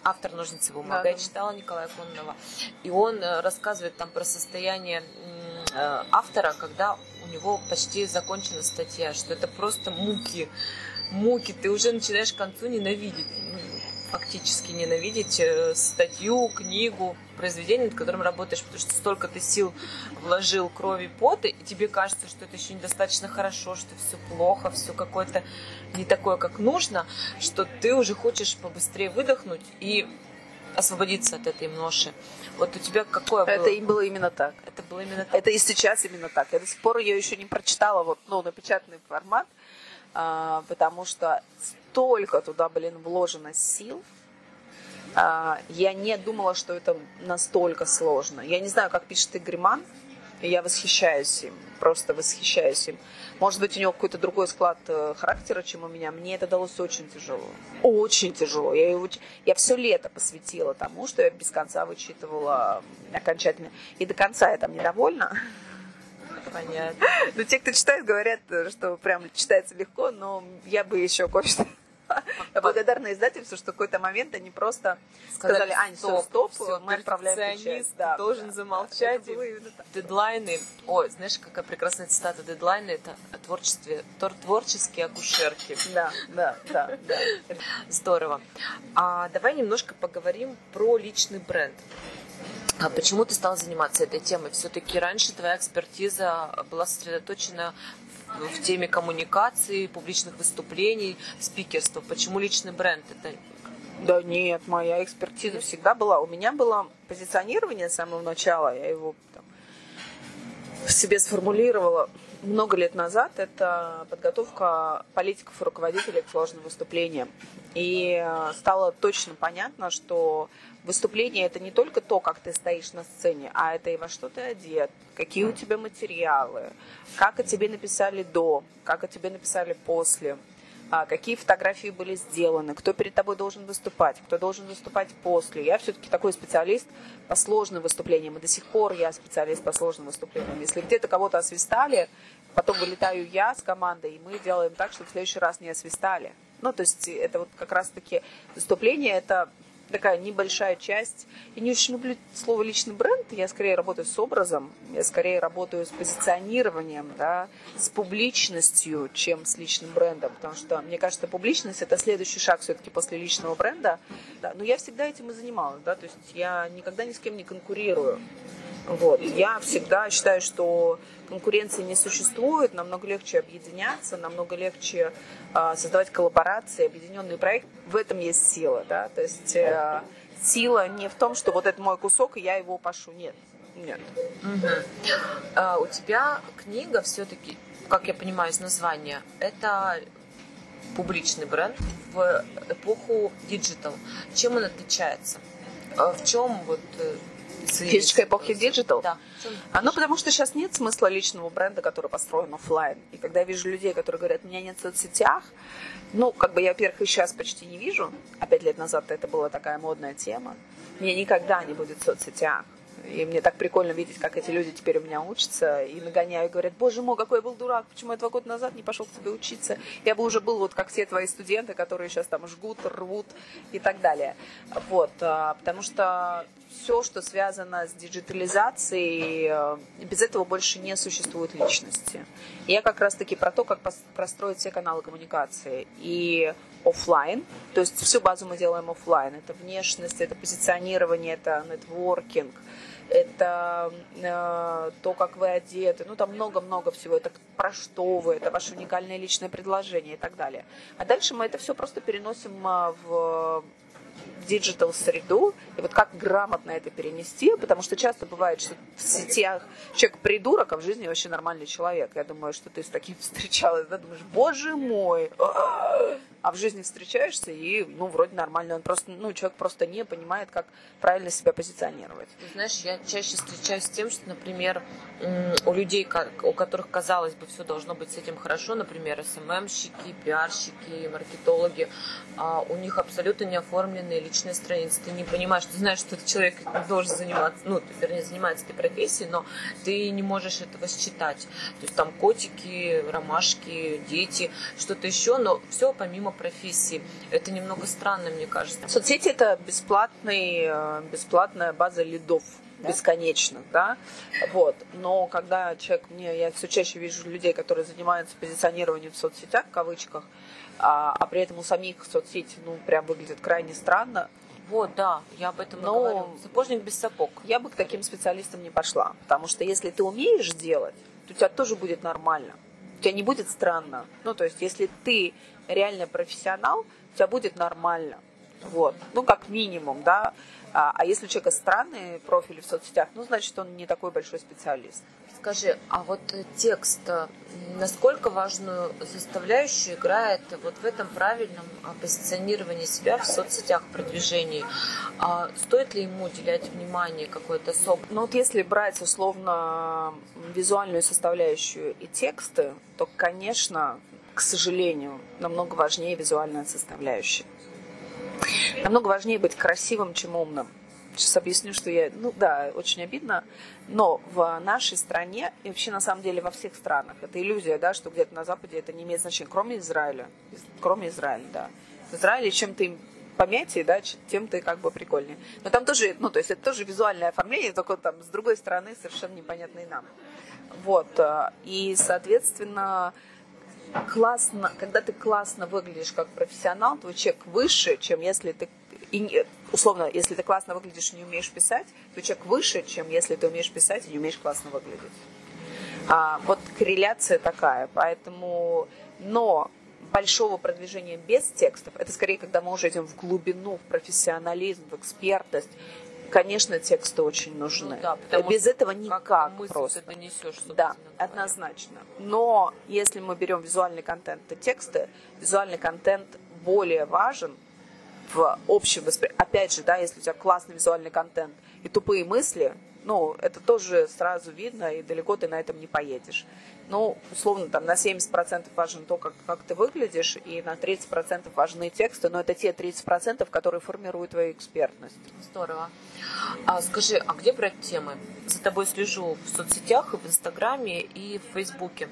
Автор «Ножницы бумага». Да, я читала Николая Кононова. И он э, рассказывает там про состояние э, автора, когда у него почти закончена статья, что это просто муки муки, ты уже начинаешь к концу ненавидеть, ну, фактически ненавидеть э, статью, книгу, произведение, над которым работаешь, потому что столько ты сил вложил крови, пота, и тебе кажется, что это еще недостаточно хорошо, что все плохо, все какое-то не такое, как нужно, что ты уже хочешь побыстрее выдохнуть и освободиться от этой ноши. Вот у тебя какое было? Это и было именно так. Это было именно так. Это и сейчас именно так. Я до сих пор ее еще не прочитала, вот, ну, напечатанный формат. А, потому что столько туда, блин, вложено сил. А, я не думала, что это настолько сложно. Я не знаю, как пишет Игорь Ман, я восхищаюсь им, просто восхищаюсь им. Может быть, у него какой-то другой склад э, характера, чем у меня. Мне это далось очень тяжело. Очень тяжело. Я, его, я все лето посвятила тому, что я без конца вычитывала окончательно. И до конца я там недовольна. *laughs* Понятно. Ну, те, кто читает, говорят, что прям читается легко, но я бы еще кое-что я благодарна издательству, что в какой-то момент они просто сказали, Ань, все, стоп, все, мы отправляем печать. Да, должен да, замолчать. Да, дедлайны. Ой, знаешь, какая прекрасная цитата. Дедлайны – это творчестве, творческие акушерки. Да, да, да, да. *laughs* Здорово. А давай немножко поговорим про личный бренд. А почему ты стал заниматься этой темой? Все-таки раньше твоя экспертиза была сосредоточена в теме коммуникации, публичных выступлений, спикерства. Почему личный бренд? Это да нет, моя экспертиза всегда была. У меня было позиционирование с самого начала, я его там, себе сформулировала много лет назад, это подготовка политиков и руководителей к сложным выступлениям. И э, стало точно понятно, что выступление это не только то, как ты стоишь на сцене, а это и во что ты одет, какие у тебя материалы, как о тебе написали до, как о тебе написали после, а, какие фотографии были сделаны, кто перед тобой должен выступать, кто должен выступать после. Я все-таки такой специалист по сложным выступлениям, и до сих пор я специалист по сложным выступлениям. Если где-то кого-то освистали, потом вылетаю я с командой, и мы делаем так, чтобы в следующий раз не освистали. Ну, то есть это вот как раз-таки выступление, это такая небольшая часть. Я не очень люблю слово личный бренд, я скорее работаю с образом, я скорее работаю с позиционированием, да, с публичностью, чем с личным брендом, потому что мне кажется, публичность это следующий шаг все-таки после личного бренда. Да, но я всегда этим и занималась, да, то есть я никогда ни с кем не конкурирую. Вот. Я всегда считаю, что конкуренции не существует, намного легче объединяться, намного легче э, создавать коллаборации, объединенный проект. В этом есть сила, да, то есть э, сила не в том, что вот это мой кусок, и я его пашу, нет, нет. А, у тебя книга все-таки, как я понимаю из названия, это публичный бренд в эпоху digital. Чем он отличается? А в чем вот Фишечка эпохи digital? Да. Ну, потому что сейчас нет смысла личного бренда, который построен офлайн. И когда я вижу людей, которые говорят, у меня нет в соцсетях, ну, как бы я, во-первых, их сейчас почти не вижу, а пять лет назад это была такая модная тема. Меня никогда не будет в соцсетях. И мне так прикольно видеть, как эти люди теперь у меня учатся и нагоняют, и говорят, боже мой, какой я был дурак, почему я два года назад не пошел к тебе учиться? Я бы уже был вот как все твои студенты, которые сейчас там жгут, рвут и так далее. Вот, а, потому что все, что связано с диджитализацией, э, без этого больше не существует личности. И я как раз-таки про то, как простроить все каналы коммуникации. И офлайн, то есть всю базу мы делаем офлайн. Это внешность, это позиционирование, это нетворкинг, это э, то, как вы одеты, ну там много-много всего, это про что вы, это ваше уникальное личное предложение и так далее. А дальше мы это все просто переносим э, в digital среду, и вот как грамотно это перенести, потому что часто бывает, что в сетях человек придурок, а в жизни вообще нормальный человек. Я думаю, что ты с таким *laughs* встречалась, да, думаешь, боже мой, а в жизни встречаешься, и, ну, вроде нормально. Он просто, ну, человек просто не понимает, как правильно себя позиционировать. Знаешь, я чаще встречаюсь с тем, что, например, у людей, у которых, казалось бы, все должно быть с этим хорошо, например, СММщики, пиарщики, маркетологи, а у них абсолютно не оформленные личные страницы. Ты не понимаешь, ты знаешь, что этот человек должен заниматься, ну, вернее, занимается этой профессией, но ты не можешь этого считать. То есть там котики, ромашки, дети, что-то еще, но все помимо профессии. Это немного странно, мне кажется. Соцсети это бесплатный, э, бесплатная база лидов да? бесконечных, да, вот. Но когда человек, мне, я все чаще вижу людей, которые занимаются позиционированием в соцсетях, в кавычках, а, а при этом у самих соцсети, ну, прям выглядит крайне странно, вот, да, я об этом Но говорю. Сапожник без сапог. Я бы к таким специалистам не пошла, потому что если ты умеешь делать, то у тебя тоже будет нормально. У тебя не будет странно. Ну, то есть, если ты реально профессионал, у тебя будет нормально. Вот. Ну, как минимум, да. А, а если у человека странные профили в соцсетях, ну, значит, он не такой большой специалист. Скажи, а вот текст, э, насколько важную составляющую играет вот в этом правильном позиционировании себя в соцсетях, продвижении? А стоит ли ему уделять внимание какой-то особой? Ну вот если брать условно визуальную составляющую и тексты, то, конечно, к сожалению, намного важнее визуальная составляющая. Намного важнее быть красивым, чем умным. Сейчас объясню, что я... Ну да, очень обидно, но в нашей стране, и вообще на самом деле во всех странах, это иллюзия, да, что где-то на Западе это не имеет значения, кроме Израиля. Кроме Израиля, да. В Израиле чем ты помятие, да, тем ты как бы прикольнее. Но там тоже, ну, то есть это тоже визуальное оформление, только там с другой стороны совершенно непонятный нам. Вот. Э, и, соответственно, классно, когда ты классно выглядишь как профессионал, твой чек выше, чем если ты и, условно, если ты классно выглядишь и не умеешь писать, то чек выше, чем если ты умеешь писать и не умеешь классно выглядеть. А, вот корреляция такая, поэтому, но большого продвижения без текстов, это скорее, когда мы уже идем в глубину, в профессионализм, в экспертность, Конечно, тексты очень нужны. Ну, да, потому Без что этого как никак мысль просто. ты донесешь, Да, говоря. однозначно. Но если мы берем визуальный контент и тексты, визуальный контент более важен в общем восприятии. Опять же, да, если у тебя классный визуальный контент и тупые мысли, ну, это тоже сразу видно, и далеко ты на этом не поедешь. Ну, условно, там на 70% важен то, как, как ты выглядишь, и на 30% важны тексты, но это те 30%, которые формируют твою экспертность. Здорово. А скажи, а где брать темы? За тобой слежу в соцсетях, и в Инстаграме, и в Фейсбуке.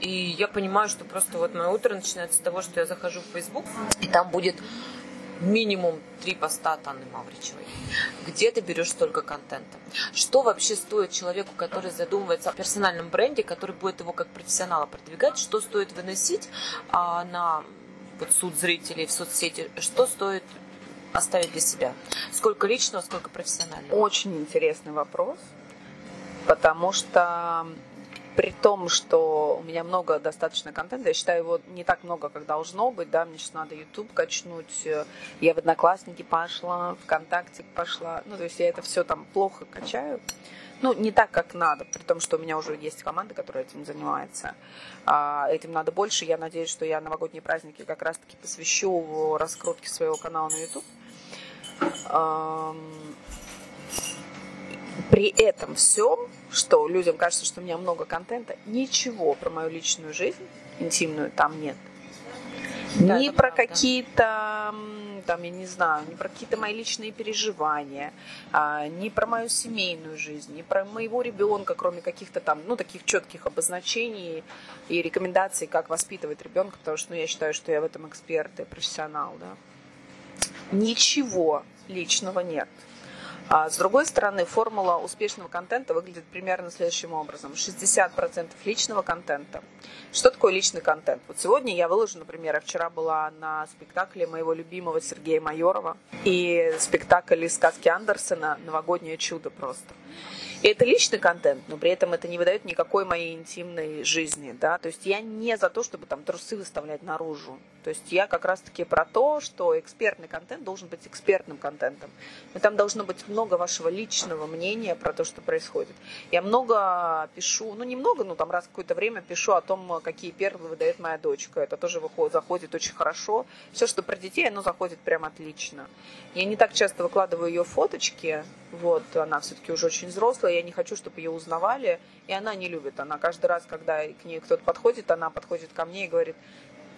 И я понимаю, что просто вот мое утро начинается с того, что я захожу в Фейсбук, и там будет минимум три поста от Анны Мавричевой. Где ты берешь столько контента? Что вообще стоит человеку, который задумывается о персональном бренде, который будет его как профессионала продвигать? Что стоит выносить а, на вот, суд зрителей в соцсети? Что стоит оставить для себя? Сколько личного, сколько профессионального? Очень интересный вопрос, потому что при том, что у меня много достаточно контента, я считаю его не так много, как должно быть, да, мне сейчас надо YouTube качнуть, я в Одноклассники пошла, ВКонтакте пошла, ну, то есть я это все там плохо качаю, ну, не так, как надо, при том, что у меня уже есть команда, которая этим занимается. А, этим надо больше. Я надеюсь, что я новогодние праздники как раз-таки посвящу раскрутке своего канала на YouTube. При этом всем, что людям кажется, что у меня много контента, ничего про мою личную жизнь интимную там нет. Да, ни про какие-то, там, я не знаю, ни про какие-то мои личные переживания, а, ни про мою семейную жизнь, ни про моего ребенка, кроме каких-то там, ну, таких четких обозначений и рекомендаций, как воспитывать ребенка, потому что, ну, я считаю, что я в этом эксперт и профессионал, да. Ничего личного нет. А с другой стороны, формула успешного контента выглядит примерно следующим образом. 60% личного контента. Что такое личный контент? Вот сегодня я выложу, например, я вчера была на спектакле моего любимого Сергея Майорова и спектакль из сказки Андерсона «Новогоднее чудо» просто. И это личный контент, но при этом это не выдает никакой моей интимной жизни, да, то есть я не за то, чтобы там трусы выставлять наружу, то есть я как раз-таки про то, что экспертный контент должен быть экспертным контентом, но там должно быть много вашего личного мнения про то, что происходит. Я много пишу, ну немного, ну там раз какое-то время пишу о том, какие перлы выдает моя дочка, это тоже выходит, заходит очень хорошо, все, что про детей, оно заходит прям отлично. Я не так часто выкладываю ее фоточки, вот, она все-таки уже очень взрослая, я не хочу, чтобы ее узнавали, и она не любит. Она каждый раз, когда к ней кто-то подходит, она подходит ко мне и говорит,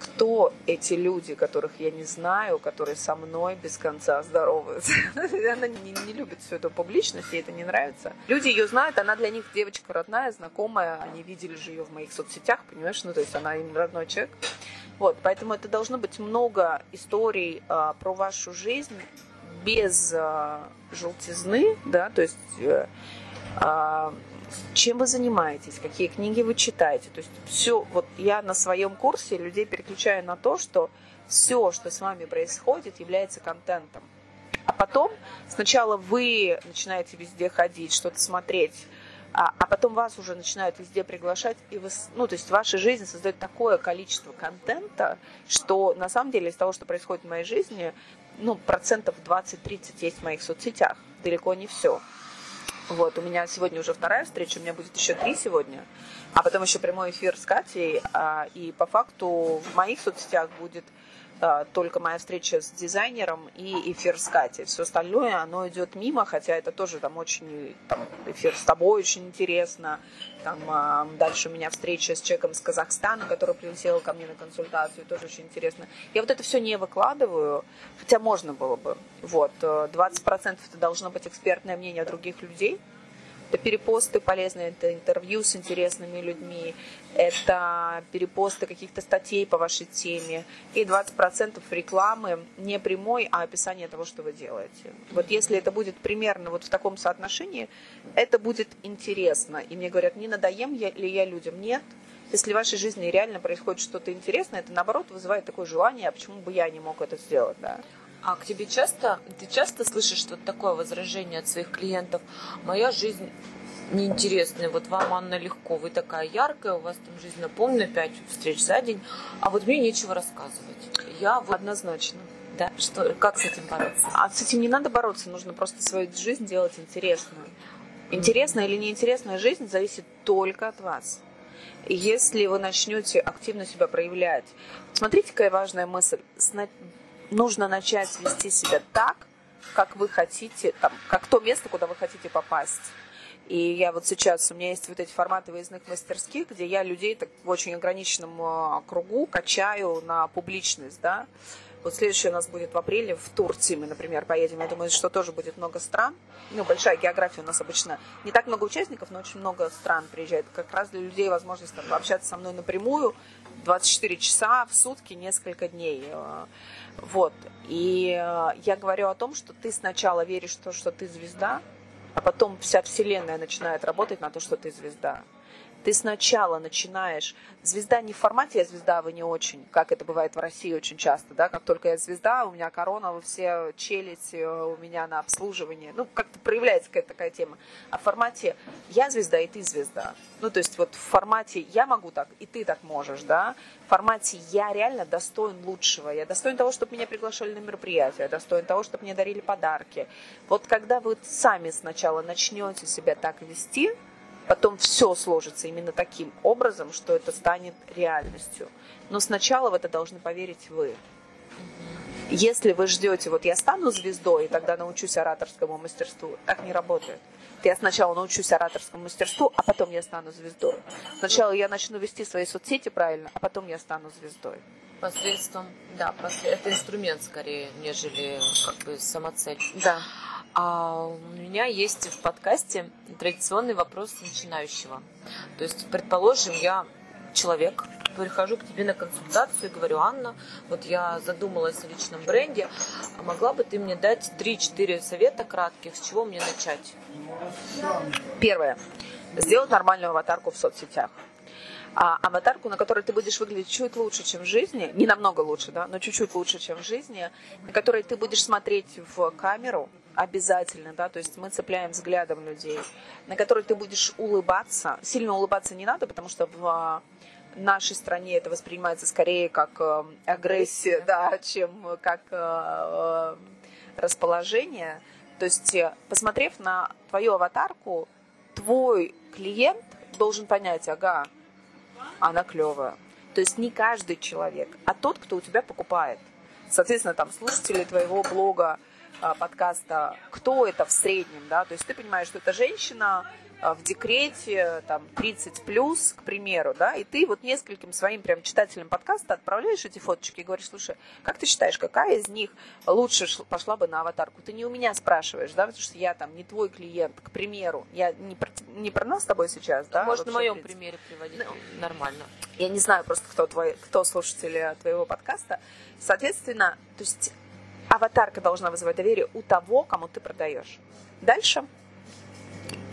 кто эти люди, которых я не знаю, которые со мной без конца здороваются. *laughs* Она не, не любит всю эту публичность, ей это не нравится. Люди ее знают, она для них девочка родная, знакомая, они видели же ее в моих соцсетях, понимаешь, ну то есть она им родной человек. Вот, поэтому это должно быть много историй а, про вашу жизнь без а, желтизны, да, то есть а, чем вы занимаетесь, какие книги вы читаете. То есть все, вот я на своем курсе людей переключаю на то, что все, что с вами происходит, является контентом. А потом сначала вы начинаете везде ходить, что-то смотреть, а, а потом вас уже начинают везде приглашать, и вы, ну, то есть ваша жизнь создает такое количество контента, что на самом деле из того, что происходит в моей жизни, ну, процентов 20-30 есть в моих соцсетях, далеко не все. Вот, у меня сегодня уже вторая встреча, у меня будет еще три сегодня, а потом еще прямой эфир с Катей, а, и по факту в моих соцсетях будет только моя встреча с дизайнером и эфир с Катей. Все остальное, оно идет мимо, хотя это тоже там очень, там, эфир с тобой очень интересно. Там, а, дальше у меня встреча с человеком из Казахстана, который прилетел ко мне на консультацию, тоже очень интересно. Я вот это все не выкладываю, хотя можно было бы. Вот, э, 20% это должно быть экспертное мнение других людей, это перепосты полезные, это интервью с интересными людьми, это перепосты каких-то статей по вашей теме и 20% рекламы не прямой, а описание того, что вы делаете. Вот если это будет примерно вот в таком соотношении, это будет интересно. И мне говорят, не надоем ли я людям? Нет. Если в вашей жизни реально происходит что-то интересное, это наоборот вызывает такое желание, а почему бы я не мог это сделать, да? А к тебе часто, ты часто слышишь вот такое возражение от своих клиентов? Моя жизнь неинтересная, вот вам, Анна, легко, вы такая яркая, у вас там жизнь наполнена, пять встреч за день, а вот мне нечего рассказывать. Я вот Однозначно. Да, что, как с этим бороться? А с этим не надо бороться, нужно просто свою жизнь делать интересную. Интересная или неинтересная жизнь зависит только от вас. Если вы начнете активно себя проявлять, смотрите, какая важная мысль. Нужно начать вести себя так, как вы хотите, там, как то место, куда вы хотите попасть. И я вот сейчас, у меня есть вот эти форматы выездных мастерских, где я людей так в очень ограниченном а, кругу качаю на публичность, да. Вот следующий у нас будет в апреле в Турции, мы, например, поедем. Я думаю, что тоже будет много стран. Ну, большая география у нас обычно. Не так много участников, но очень много стран приезжает. Как раз для людей возможность там, общаться со мной напрямую. 24 часа в сутки, несколько дней. Вот. И э, я говорю о том, что ты сначала веришь в то, что ты звезда, а потом вся вселенная начинает работать на то, что ты звезда ты сначала начинаешь... Звезда не в формате «я звезда, вы не очень», как это бывает в России очень часто, да, как только я звезда, у меня корона, вы все челюсть э, у меня на обслуживание. Ну, как-то проявляется какая-то такая тема. А в формате «я звезда, и ты звезда». Ну, то есть вот в формате «я могу так, и ты так можешь», да, в формате «я реально достоин лучшего», я достоин того, чтобы меня приглашали на мероприятие, я достоин того, чтобы мне дарили подарки. Вот когда вы сами сначала начнете себя так вести, потом все сложится именно таким образом, что это станет реальностью. Но сначала в это должны поверить вы. Если вы ждете, вот я стану звездой, и тогда научусь ораторскому мастерству, так не работает. Я сначала научусь ораторскому мастерству, а потом я стану звездой. Сначала я начну вести свои соцсети правильно, а потом я стану звездой. Посредством, да, это инструмент скорее, нежели как бы самоцель. Да. А у меня есть в подкасте традиционный вопрос начинающего. То есть, предположим, я человек, прихожу к тебе на консультацию и говорю, Анна, вот я задумалась о личном бренде, могла бы ты мне дать 3-4 совета кратких, с чего мне начать? Первое. Сделать нормальную аватарку в соцсетях а, аватарку, на которой ты будешь выглядеть чуть лучше, чем в жизни, не намного лучше, да, но чуть-чуть лучше, чем в жизни, на которой ты будешь смотреть в камеру, обязательно, да, то есть мы цепляем взглядом людей, на которой ты будешь улыбаться. Сильно улыбаться не надо, потому что в а, нашей стране это воспринимается скорее как э, агрессия, да, чем как э, э, расположение. То есть, посмотрев на твою аватарку, твой клиент должен понять, ага, она клевая. То есть не каждый человек, а тот, кто у тебя покупает. Соответственно, там слушатели твоего блога, подкаста, кто это в среднем, да, то есть ты понимаешь, что это женщина а, в декрете, там, 30 плюс, к примеру, да, и ты вот нескольким своим прям читателям подкаста отправляешь эти фоточки и говоришь, слушай, как ты считаешь, какая из них лучше пошла бы на аватарку? Ты не у меня спрашиваешь, да, потому что я там не твой клиент, к примеру, я не про, не про нас с тобой сейчас, да? Можно на моем примере приводить, ну, нормально. Я не знаю просто, кто, твой, кто слушатели твоего подкаста. Соответственно, то есть аватарка должна вызывать доверие у того, кому ты продаешь. Дальше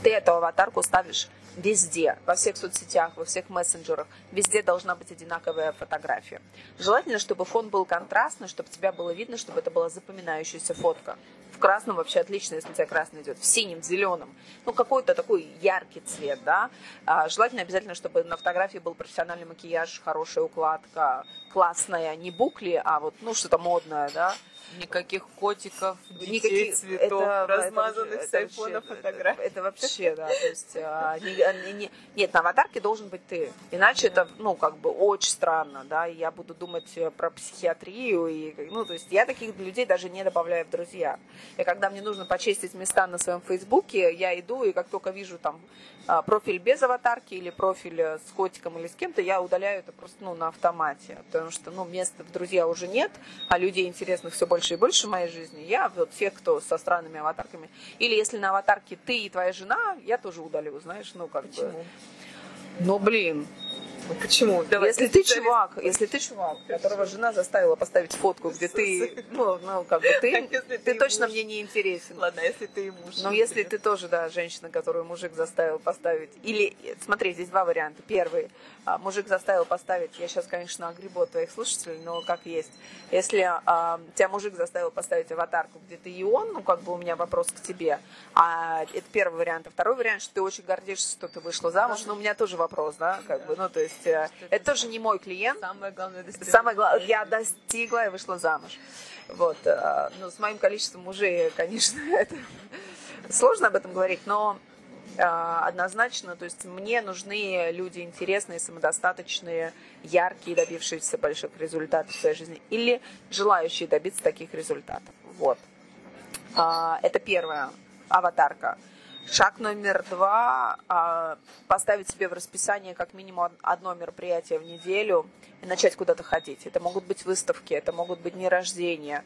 ты эту аватарку ставишь везде, во всех соцсетях, во всех мессенджерах, везде должна быть одинаковая фотография. Желательно, чтобы фон был контрастный, чтобы тебя было видно, чтобы это была запоминающаяся фотка. В красном вообще отлично, если у тебя красный идет, в синем, в зеленом. Ну, какой-то такой яркий цвет, да. А, желательно обязательно, чтобы на фотографии был профессиональный макияж, хорошая укладка, классная, не букли, а вот, ну, что-то модное, да. Никаких котиков, детей, Никаких, цветов, это, размазанных это, с айфона фотографий. Это, это вообще, да, то есть, а, не, *laughs* не, нет, на аватарке должен быть ты, иначе это, ну, как бы очень странно, да, и я буду думать э, про психиатрию, и, ну, то есть я таких людей даже не добавляю в друзья. И когда мне нужно почистить места на своем фейсбуке, я иду, и как только вижу там а, профиль без аватарки или профиль э, с котиком или с кем-то, я удаляю это просто, ну, на автомате, потому что, ну, места в друзья уже нет, а людей интересных все больше больше и больше в моей жизни. Я вот тех, кто со странными аватарками. Или если на аватарке ты и твоя жена, я тоже удалю, знаешь, ну как Почему? бы. Ну, блин, ну, почему? Давай, если ты чувак, если ты чувак, которого жена заставила поставить фотку, где ты, ну, ну как бы ты, *laughs* ты, ты точно муж. мне не интересен. Ладно, если ты и муж. Но если ты тоже, да, женщина, которую мужик заставил поставить. Или, смотри, здесь два варианта. Первый, а, мужик заставил поставить, я сейчас, конечно, огребу от твоих слушателей, но как есть. Если а, тебя мужик заставил поставить аватарку, где ты и он, ну, как бы у меня вопрос к тебе. А это первый вариант. А второй вариант, что ты очень гордишься, что ты вышла замуж, но у меня тоже вопрос, да, как бы, ну, то есть есть э, это тоже не мой клиент. Самое главное достижение. Самое главное, я достигла и вышла замуж. Вот. э, Ну, с моим количеством мужей, конечно, *laughs* это сложно об этом говорить, но однозначно, то есть мне нужны люди интересные, самодостаточные, яркие, добившиеся больших результатов в своей жизни, или желающие добиться таких результатов. Вот. А, Это первая аватарка. Шаг номер два а, поставить себе в расписание как минимум од- одно мероприятие в неделю и начать куда-то ходить. Это могут быть выставки, это могут быть дни рождения.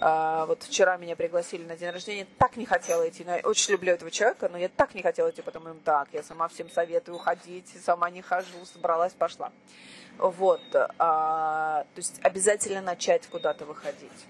А, Вот вчера меня пригласили на день рождения, так не хотела идти, я очень люблю этого человека, но я так не хотела идти, потому что так, я сама всем советую ходить, сама не хожу, собралась, пошла. Вот, а, то есть обязательно начать куда-то выходить.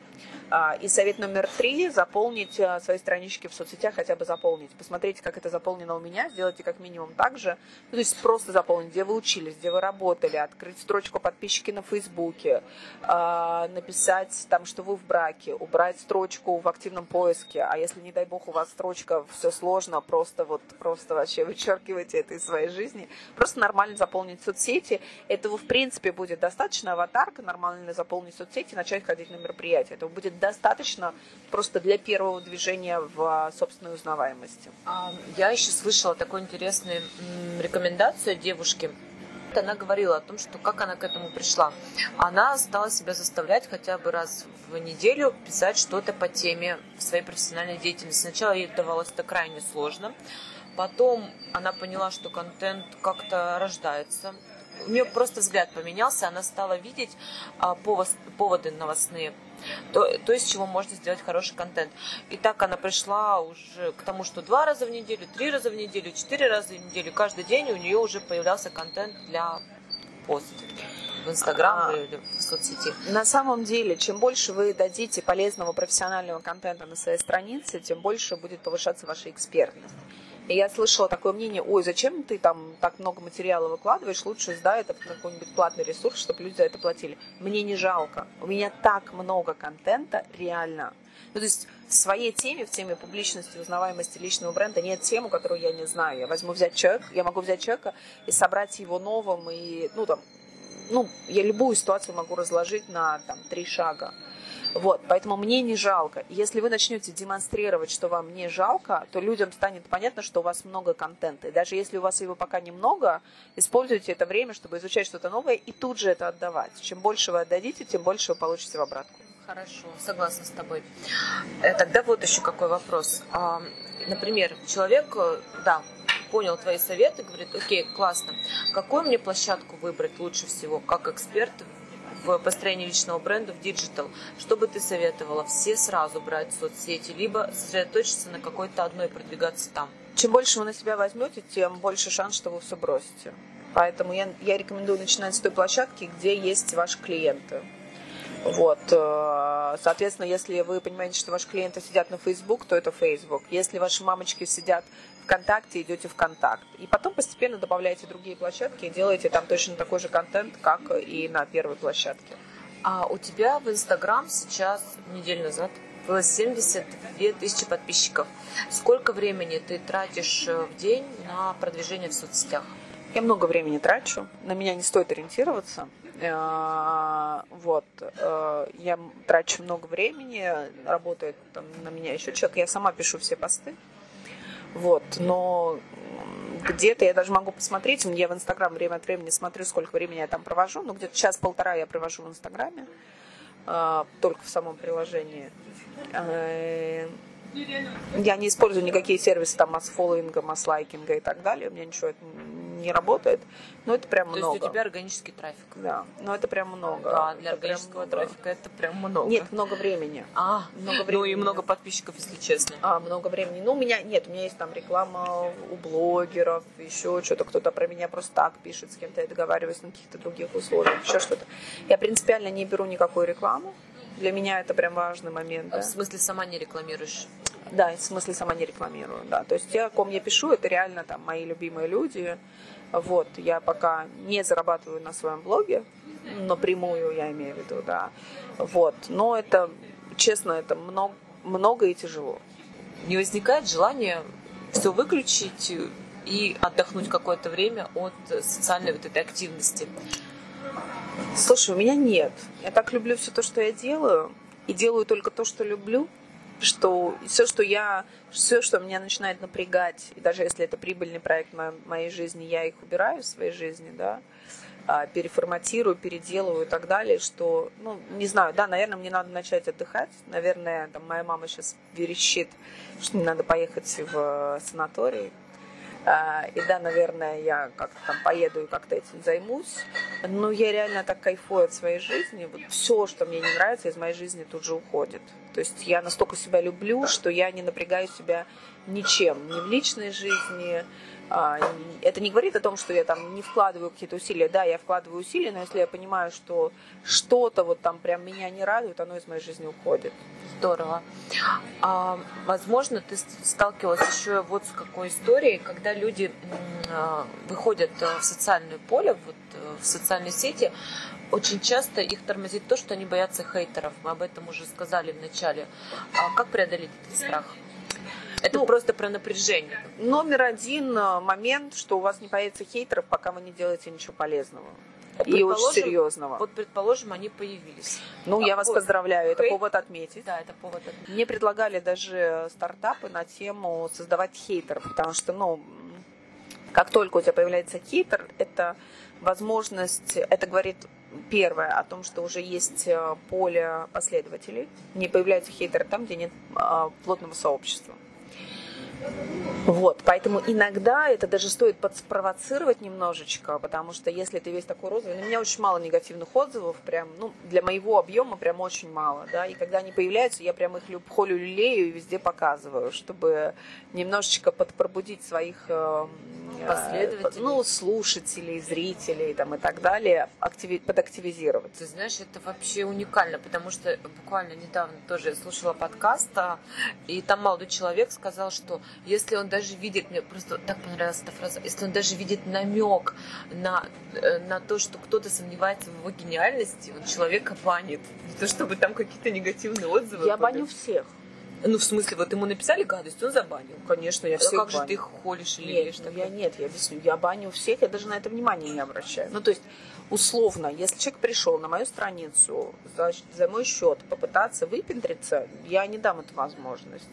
А, И совет номер три – заполнить а, свои странички в соцсетях, хотя бы заполнить. Посмотрите, как это заполнено у меня, сделайте как минимум так же. Ну, то есть просто заполнить, где вы учились, где вы работали, открыть строчку подписчики на Фейсбуке, а, написать там, что вы в браке, убрать строчку в активном поиске, а если, не дай бог, у вас строчка все сложно, просто вот, просто вообще вычеркивайте это из своей жизни, просто нормально заполнить соцсети, этого, в принципе, будет достаточно, аватарка, нормально заполнить соцсети, начать ходить на мероприятия, этого будет достаточно просто для первого движения в а, собственной узнаваемости. А, Я еще слышала такую интересную рекомендацию девушки. Она говорила о том, что как она к этому пришла. Она стала себя заставлять хотя бы раз в неделю писать что-то по теме своей профессиональной деятельности. Сначала ей давалось это крайне сложно. Потом она поняла, что контент как-то рождается. У нее просто взгляд поменялся, она стала видеть а, поводы новостные, то, то, из чего можно сделать хороший контент. И так она пришла уже к тому, что два раза в неделю, три раза в неделю, четыре раза в неделю, каждый день у нее уже появлялся контент для поста в Инстаграм А. или в соцсети. На самом деле, чем больше вы дадите полезного профессионального контента на своей странице, тем больше будет повышаться ваша экспертность. И я слышала такое мнение, ой, зачем ты там так много материала выкладываешь, лучше сдай это в какой-нибудь платный ресурс, чтобы люди за это платили. Мне не жалко. У меня так много контента, реально. Ну, то есть в своей теме, в теме публичности, узнаваемости личного бренда нет темы, которую я не знаю. Я возьму взять человека, я могу взять человека и собрать его новым, и, ну, там, ну, я любую ситуацию могу разложить на там, три шага. Вот, поэтому мне не жалко. Если вы начнете демонстрировать, что вам не жалко, то людям станет понятно, что у вас много контента. И даже если у вас его пока немного, используйте это время, чтобы изучать что-то новое и тут же это отдавать. Чем больше вы отдадите, тем больше вы получите в обратку. Хорошо, согласна с тобой. Э, Тогда вот еще какой вопрос. А, Например, человек, э, да, понял твои советы, говорит, окей, классно. Какую мне площадку выбрать лучше всего, как эксперт в построении личного бренда в digital? Что бы ты советовала? Все сразу брать соцсети, либо сосредоточиться на какой-то одной, продвигаться там? Чем больше вы на себя возьмете, тем больше шанс, что вы все бросите. Поэтому я, я рекомендую начинать с той площадки, где есть ваши клиенты. Вот, э, соответственно, если вы понимаете, что ваши клиенты сидят на Facebook, то это Facebook. Если ваши мамочки сидят ВКонтакте, идете в Контакт. И потом постепенно добавляете другие площадки и делаете там точно такой же контент, как и на первой площадке. А у тебя в Инстаграм сейчас, неделю назад, было 72 тысячи подписчиков. Сколько времени ты тратишь э, в день на продвижение в соцсетях? Я много времени трачу, на меня не стоит ориентироваться. Э, Вот, э, я трачу много времени, работает там на меня еще человек, я сама пишу все посты. Вот, но где-то я даже могу посмотреть, я в Инстаграм время от времени смотрю, сколько времени я там провожу, ну где-то час-полтора я провожу в Инстаграме, э, только в самом приложении. Я не использую никакие сервисы там масс-фолловинга, масс-лайкинга и так далее, у меня ничего это не работает, но это прям То много. есть у тебя органический трафик? Да, но это прям много. Да, для Это органического трафика это прям много. Нет, много времени. А, много ну времени. и много подписчиков, если честно. А, много времени. Ну, у меня нет, у меня есть там реклама у блогеров, еще что-то, кто-то про меня просто так пишет, с кем-то я договариваюсь на каких-то других условиях, еще что-то. Я принципиально не беру никакую рекламу. Для меня это прям важный момент. А Да, В смысле, сама не рекламируешь? да в смысле сама не рекламирую, да. То есть те, о ком я пишу, это реально там мои любимые люди. Вот, я пока не зарабатываю на своем блоге, напрямую я имею в виду, да. Вот, но это, честно, это много, много и тяжело. Не возникает желания все выключить, и отдохнуть какое-то время от социальной вот этой активности? Слушай, у меня нет. Я так люблю все то, что я делаю, и делаю только то, что люблю, что все, что я, все, что меня начинает напрягать, и даже если это прибыльный проект моей жизни, я их убираю в своей жизни, да, а, переформатирую, переделываю и так далее, что, ну, не знаю, да, наверное, мне надо начать отдыхать. Наверное, там, моя мама сейчас верещит, что мне надо поехать в санаторий. А, и да, наверное, я как-то там поеду и как-то этим займусь. Но я реально так кайфую от своей жизни. Вот все, что мне не нравится, из моей жизни тут же уходит. То есть я настолько себя люблю, что я не напрягаю себя ничем. Ни в личной жизни, это не говорит о том, что я там не вкладываю какие-то усилия. Да, я вкладываю усилия, но если я понимаю, что что-то вот там прям меня не радует, оно из моей жизни уходит. Здорово. А, возможно, ты сталкивалась еще вот с какой историей, когда люди а, выходят э, в социальное поле, вот, э, в социальные сети, очень часто их тормозит то, что они боятся хейтеров. Мы об этом уже сказали в начале. А как преодолеть этот страх? Это ну, просто про напряжение. Номер один э, момент, что у вас не появится хейтеров, пока вы не делаете ничего полезного. И очень серьезного. Вот, предположим, они появились. Ну, а я вас поздравляю, это повод отметить. Да, это повод отметить. Мне предлагали даже стартапы на тему создавать хейтеров, потому что, ну, как только у тебя появляется хейтер, это возможность, это говорит первое о том, что уже есть э, поле последователей, не появляются хейтеры там, где нет а, плотного сообщества. Вот, поэтому иногда это даже стоит подспровоцировать немножечко, потому что если ты весь такой розовый, ну, у меня очень мало негативных отзывов, прям, ну, для моего объема прям очень мало, да, и когда они появляются, я прям их холю лелею и везде показываю, чтобы немножечко подпробудить своих э, последователей, ну, слушателей, зрителей там и так далее, активи- подактивизировать. Ты знаешь, это вообще уникально, потому что буквально недавно тоже я слушала подкаст, а, и там молодой человек сказал, что если он даже видит, мне просто так понравилась эта фраза, если он даже видит намек на, э, на то, что кто-то сомневается в его гениальности, он человека банит. Не то, чтобы там какие-то негативные отзывы. Я баню всех. Ну, в смысле, вот ему написали гадость, он забанил. Конечно, я всех а как баню. же ты их холишь или нет, ну, я нет, я объясню. Я баню всех, я даже на это внимание не обращаю. Ну, то есть, условно, если человек пришел на мою страницу за, за мой счет попытаться выпендриться, я не дам эту возможность.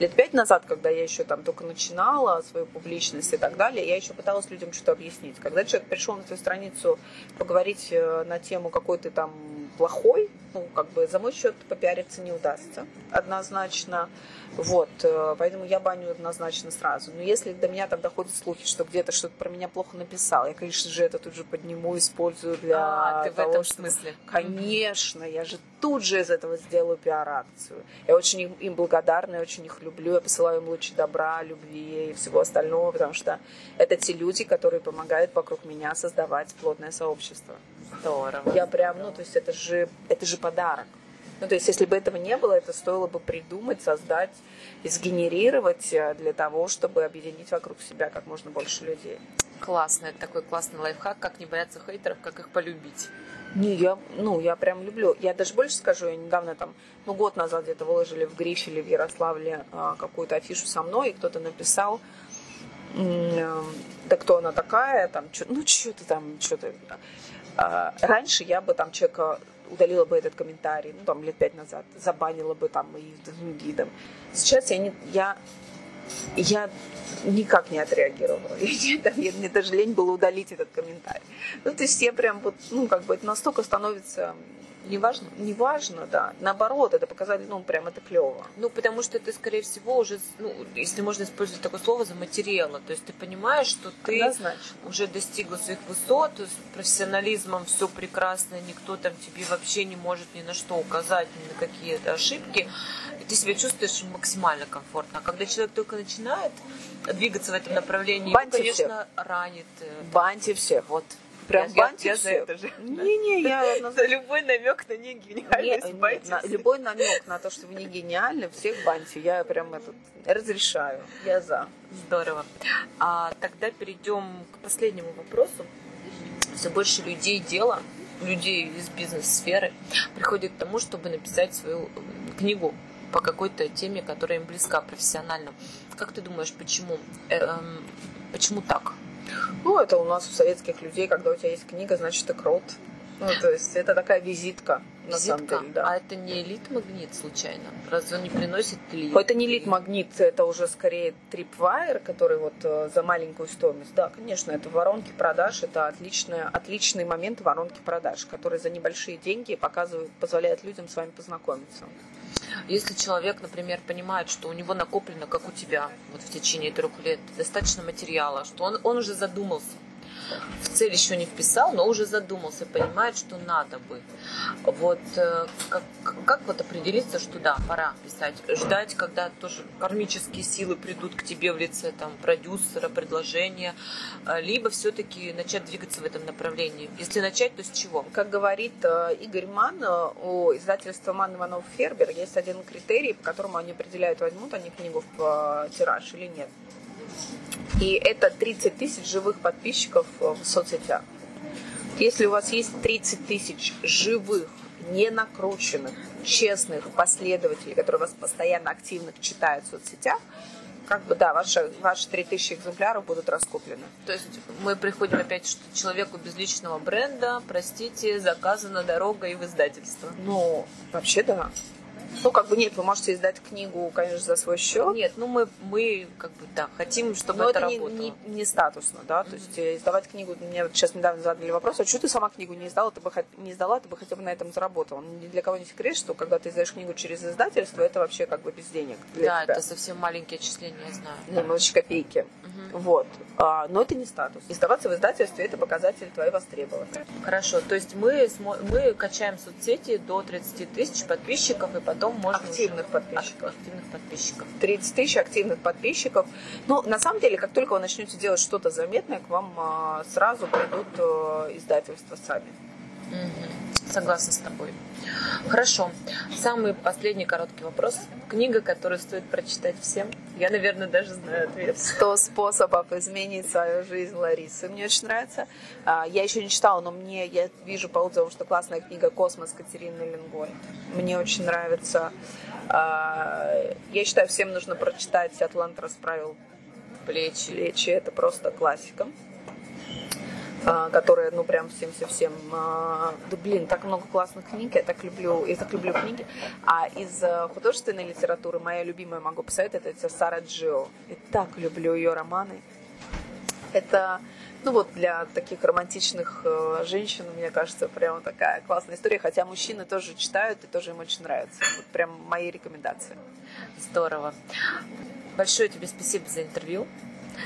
Лет пять назад, когда я еще там только начинала свою публичность и так далее, я еще пыталась людям что-то объяснить. Когда человек пришел на твою страницу поговорить э, на тему какой то там плохой, ну, как бы за мой счет попиариться не удастся однозначно. Вот, э, поэтому я баню однозначно сразу. Но если до меня там доходят слухи, что где-то что-то про меня плохо написал, я, конечно же, это тут же подниму, использую для а, ты того, в этом чтобы... смысле? Конечно, я же тут же из этого сделаю пиар-акцию. Я очень им, им благодарна, я очень их люблю, я посылаю им лучи добра, любви и всего остального, потому что это те люди, которые помогают вокруг меня создавать плотное сообщество. Здорово. Я прям, ну, то есть это же, это же подарок. Ну, то есть, если бы этого не было, это стоило бы придумать, создать и сгенерировать э, для того, чтобы объединить вокруг себя как можно больше людей. Классно, это такой классный лайфхак, как не бояться хейтеров, как их полюбить. Не, я, ну, я прям люблю. Я даже больше скажу, я недавно там, ну, год назад где-то выложили в Грифеле в Ярославле а, какую-то афишу со мной, и кто-то написал, э, да кто она такая, там, чё, ну, что-то там, что-то. А, раньше я бы там человека удалила бы этот комментарий, ну, там, лет пять назад, забанила бы там и гидом. Сейчас я, не, я, я никак не отреагировала. *laughs* Я, там, я, мне даже лень было удалить этот комментарий. Ну, то есть я прям вот, ну, как бы это настолько становится Неважно? Неважно, да. Наоборот, это показали, ну, прям это клево. Ну, потому что ты, скорее всего, уже, ну, если можно использовать такое слово, заматериала. То есть ты понимаешь, что ты Однозначно. уже достигла своих высот, с профессионализмом все прекрасно, никто там тебе вообще не может ни на что указать, ни на какие-то ошибки. И ты себя чувствуешь максимально комфортно. А когда человек только начинает двигаться в этом направлении, Баньте его, конечно, всех. ранит. э, Баньте всех, вот. Прям я, баньте я, я за всех. это же. Не-не, я *laughs* За любой намек на баньте нет, на- всех. любой намек на то, что вы не гениальны, всех баньте. Я прям этот, разрешаю. Я за. Здорово. А тогда перейдем к последнему вопросу. Все больше людей дела, людей из бизнес-сферы приходит к тому, чтобы написать свою м, книгу. по какой-то теме, которая им близка профессионально. Как ты думаешь, почему? Э, э, почему так? Ну, это у нас у советских людей, когда у тебя есть книга, значит, ты крот. Ну, то есть это такая визитка, на самом Визитка? деле, да. А это не элит-магнит случайно? Разве он не приносит ли? Это не лид-магнит, это уже скорее трипвайер, который вот э, за маленькую стоимость. Да, конечно, это воронки продаж, это отличная, отличный момент воронки продаж, который за небольшие деньги показывают, позволяет людям с вами познакомиться. Если человек, например, понимает, что у него накоплено, как у тебя, вот в течение трех лет, достаточно материала, что он, он уже задумался, в цель еще не вписал, но уже задумался, понимает, что надо бы. Вот э, как, как вот определиться, что да, пора писать, ждать, когда тоже кармические силы придут к тебе в лице там продюсера, предложения, э, либо все-таки начать двигаться в этом направлении. Если начать, то с чего? Как говорит э, Игорь Ман, у издательства Ман Иванов Фербер есть один критерий, по которому они определяют, возьмут они книгу в тираж или нет. И это 30 тысяч живых подписчиков э, в соцсетях. Если у вас есть 30 тысяч живых, не накрученных, честных последователей, которые вас постоянно активно читают в соцсетях, как бы, да, ваши, ваши 3000 экземпляров будут раскуплены. То есть мы приходим опять, что человеку без личного бренда, простите, заказана дорога и в издательство. Ну, вообще, да. Ну, как бы нет, вы можете издать книгу, конечно, за свой счет. Нет, ну мы, мы как бы, да, хотим, чтобы Но это, это, не, работало. не, не статусно, да, то есть э, издавать книгу, мне вот сейчас недавно задали вопрос, а что ты сама книгу не издала, ты бы не издала, ты бы хотя бы на этом заработала. Ни для кого не секрет, что когда ты издаешь книгу через издательство, это вообще как бы без денег Да, тебя. это совсем маленькие отчисления, я знаю. Ну, вообще копейки. Вот. А, но это не статус. Издаваться в издательстве – это показатель твоей востребованности. Хорошо, то есть мы, мы качаем соцсети до 30 тысяч подписчиков, и потом можно Активных уже- подписчиков. Ак- Активных подписчиков. 30 тысяч активных подписчиков. Ну, на самом деле, как только вы начнете делать что-то заметное, к вам а, сразу придут э, издательства сами. Мгм. Согласна с тобой. Хорошо. Самый последний короткий вопрос. Книга, которую стоит прочитать всем. Я, наверное, даже знаю ответ. 100 способов изменить свою жизнь Ларисы. Мне очень нравится. А, Я еще не читала, но мне я вижу по отзывам, что классная книга «Космос» Катерины Ленгой. Мне очень нравится. А, Я считаю, всем нужно прочитать «Атлант расправил Плечи. плечи». Это просто классика которая, ну, прям всем-всем-всем... а, Да, блин, так много классных книг, я так люблю, я так люблю книги. А из а, художественной литературы моя любимая, могу посоветовать, это Сара Джио. Я так люблю ее романы. Это, ну вот, для таких романтичных э, женщин, мне кажется, прямо такая классная история. Хотя мужчины тоже читают и тоже им очень нравится. Вот прям мои рекомендации. Здорово. Большое тебе спасибо за интервью.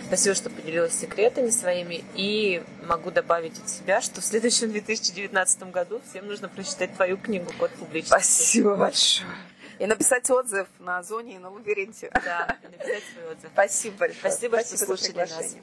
Спасибо, что поделилась секретами своими. И могу добавить от себя, что в следующем 2019 году всем нужно прочитать твою книгу «Код публичности». Спасибо большое. И написать отзыв на Озоне и на Лабиринте. Да, и написать свой отзыв. Спасибо большое. Спасибо, что за слушали нас.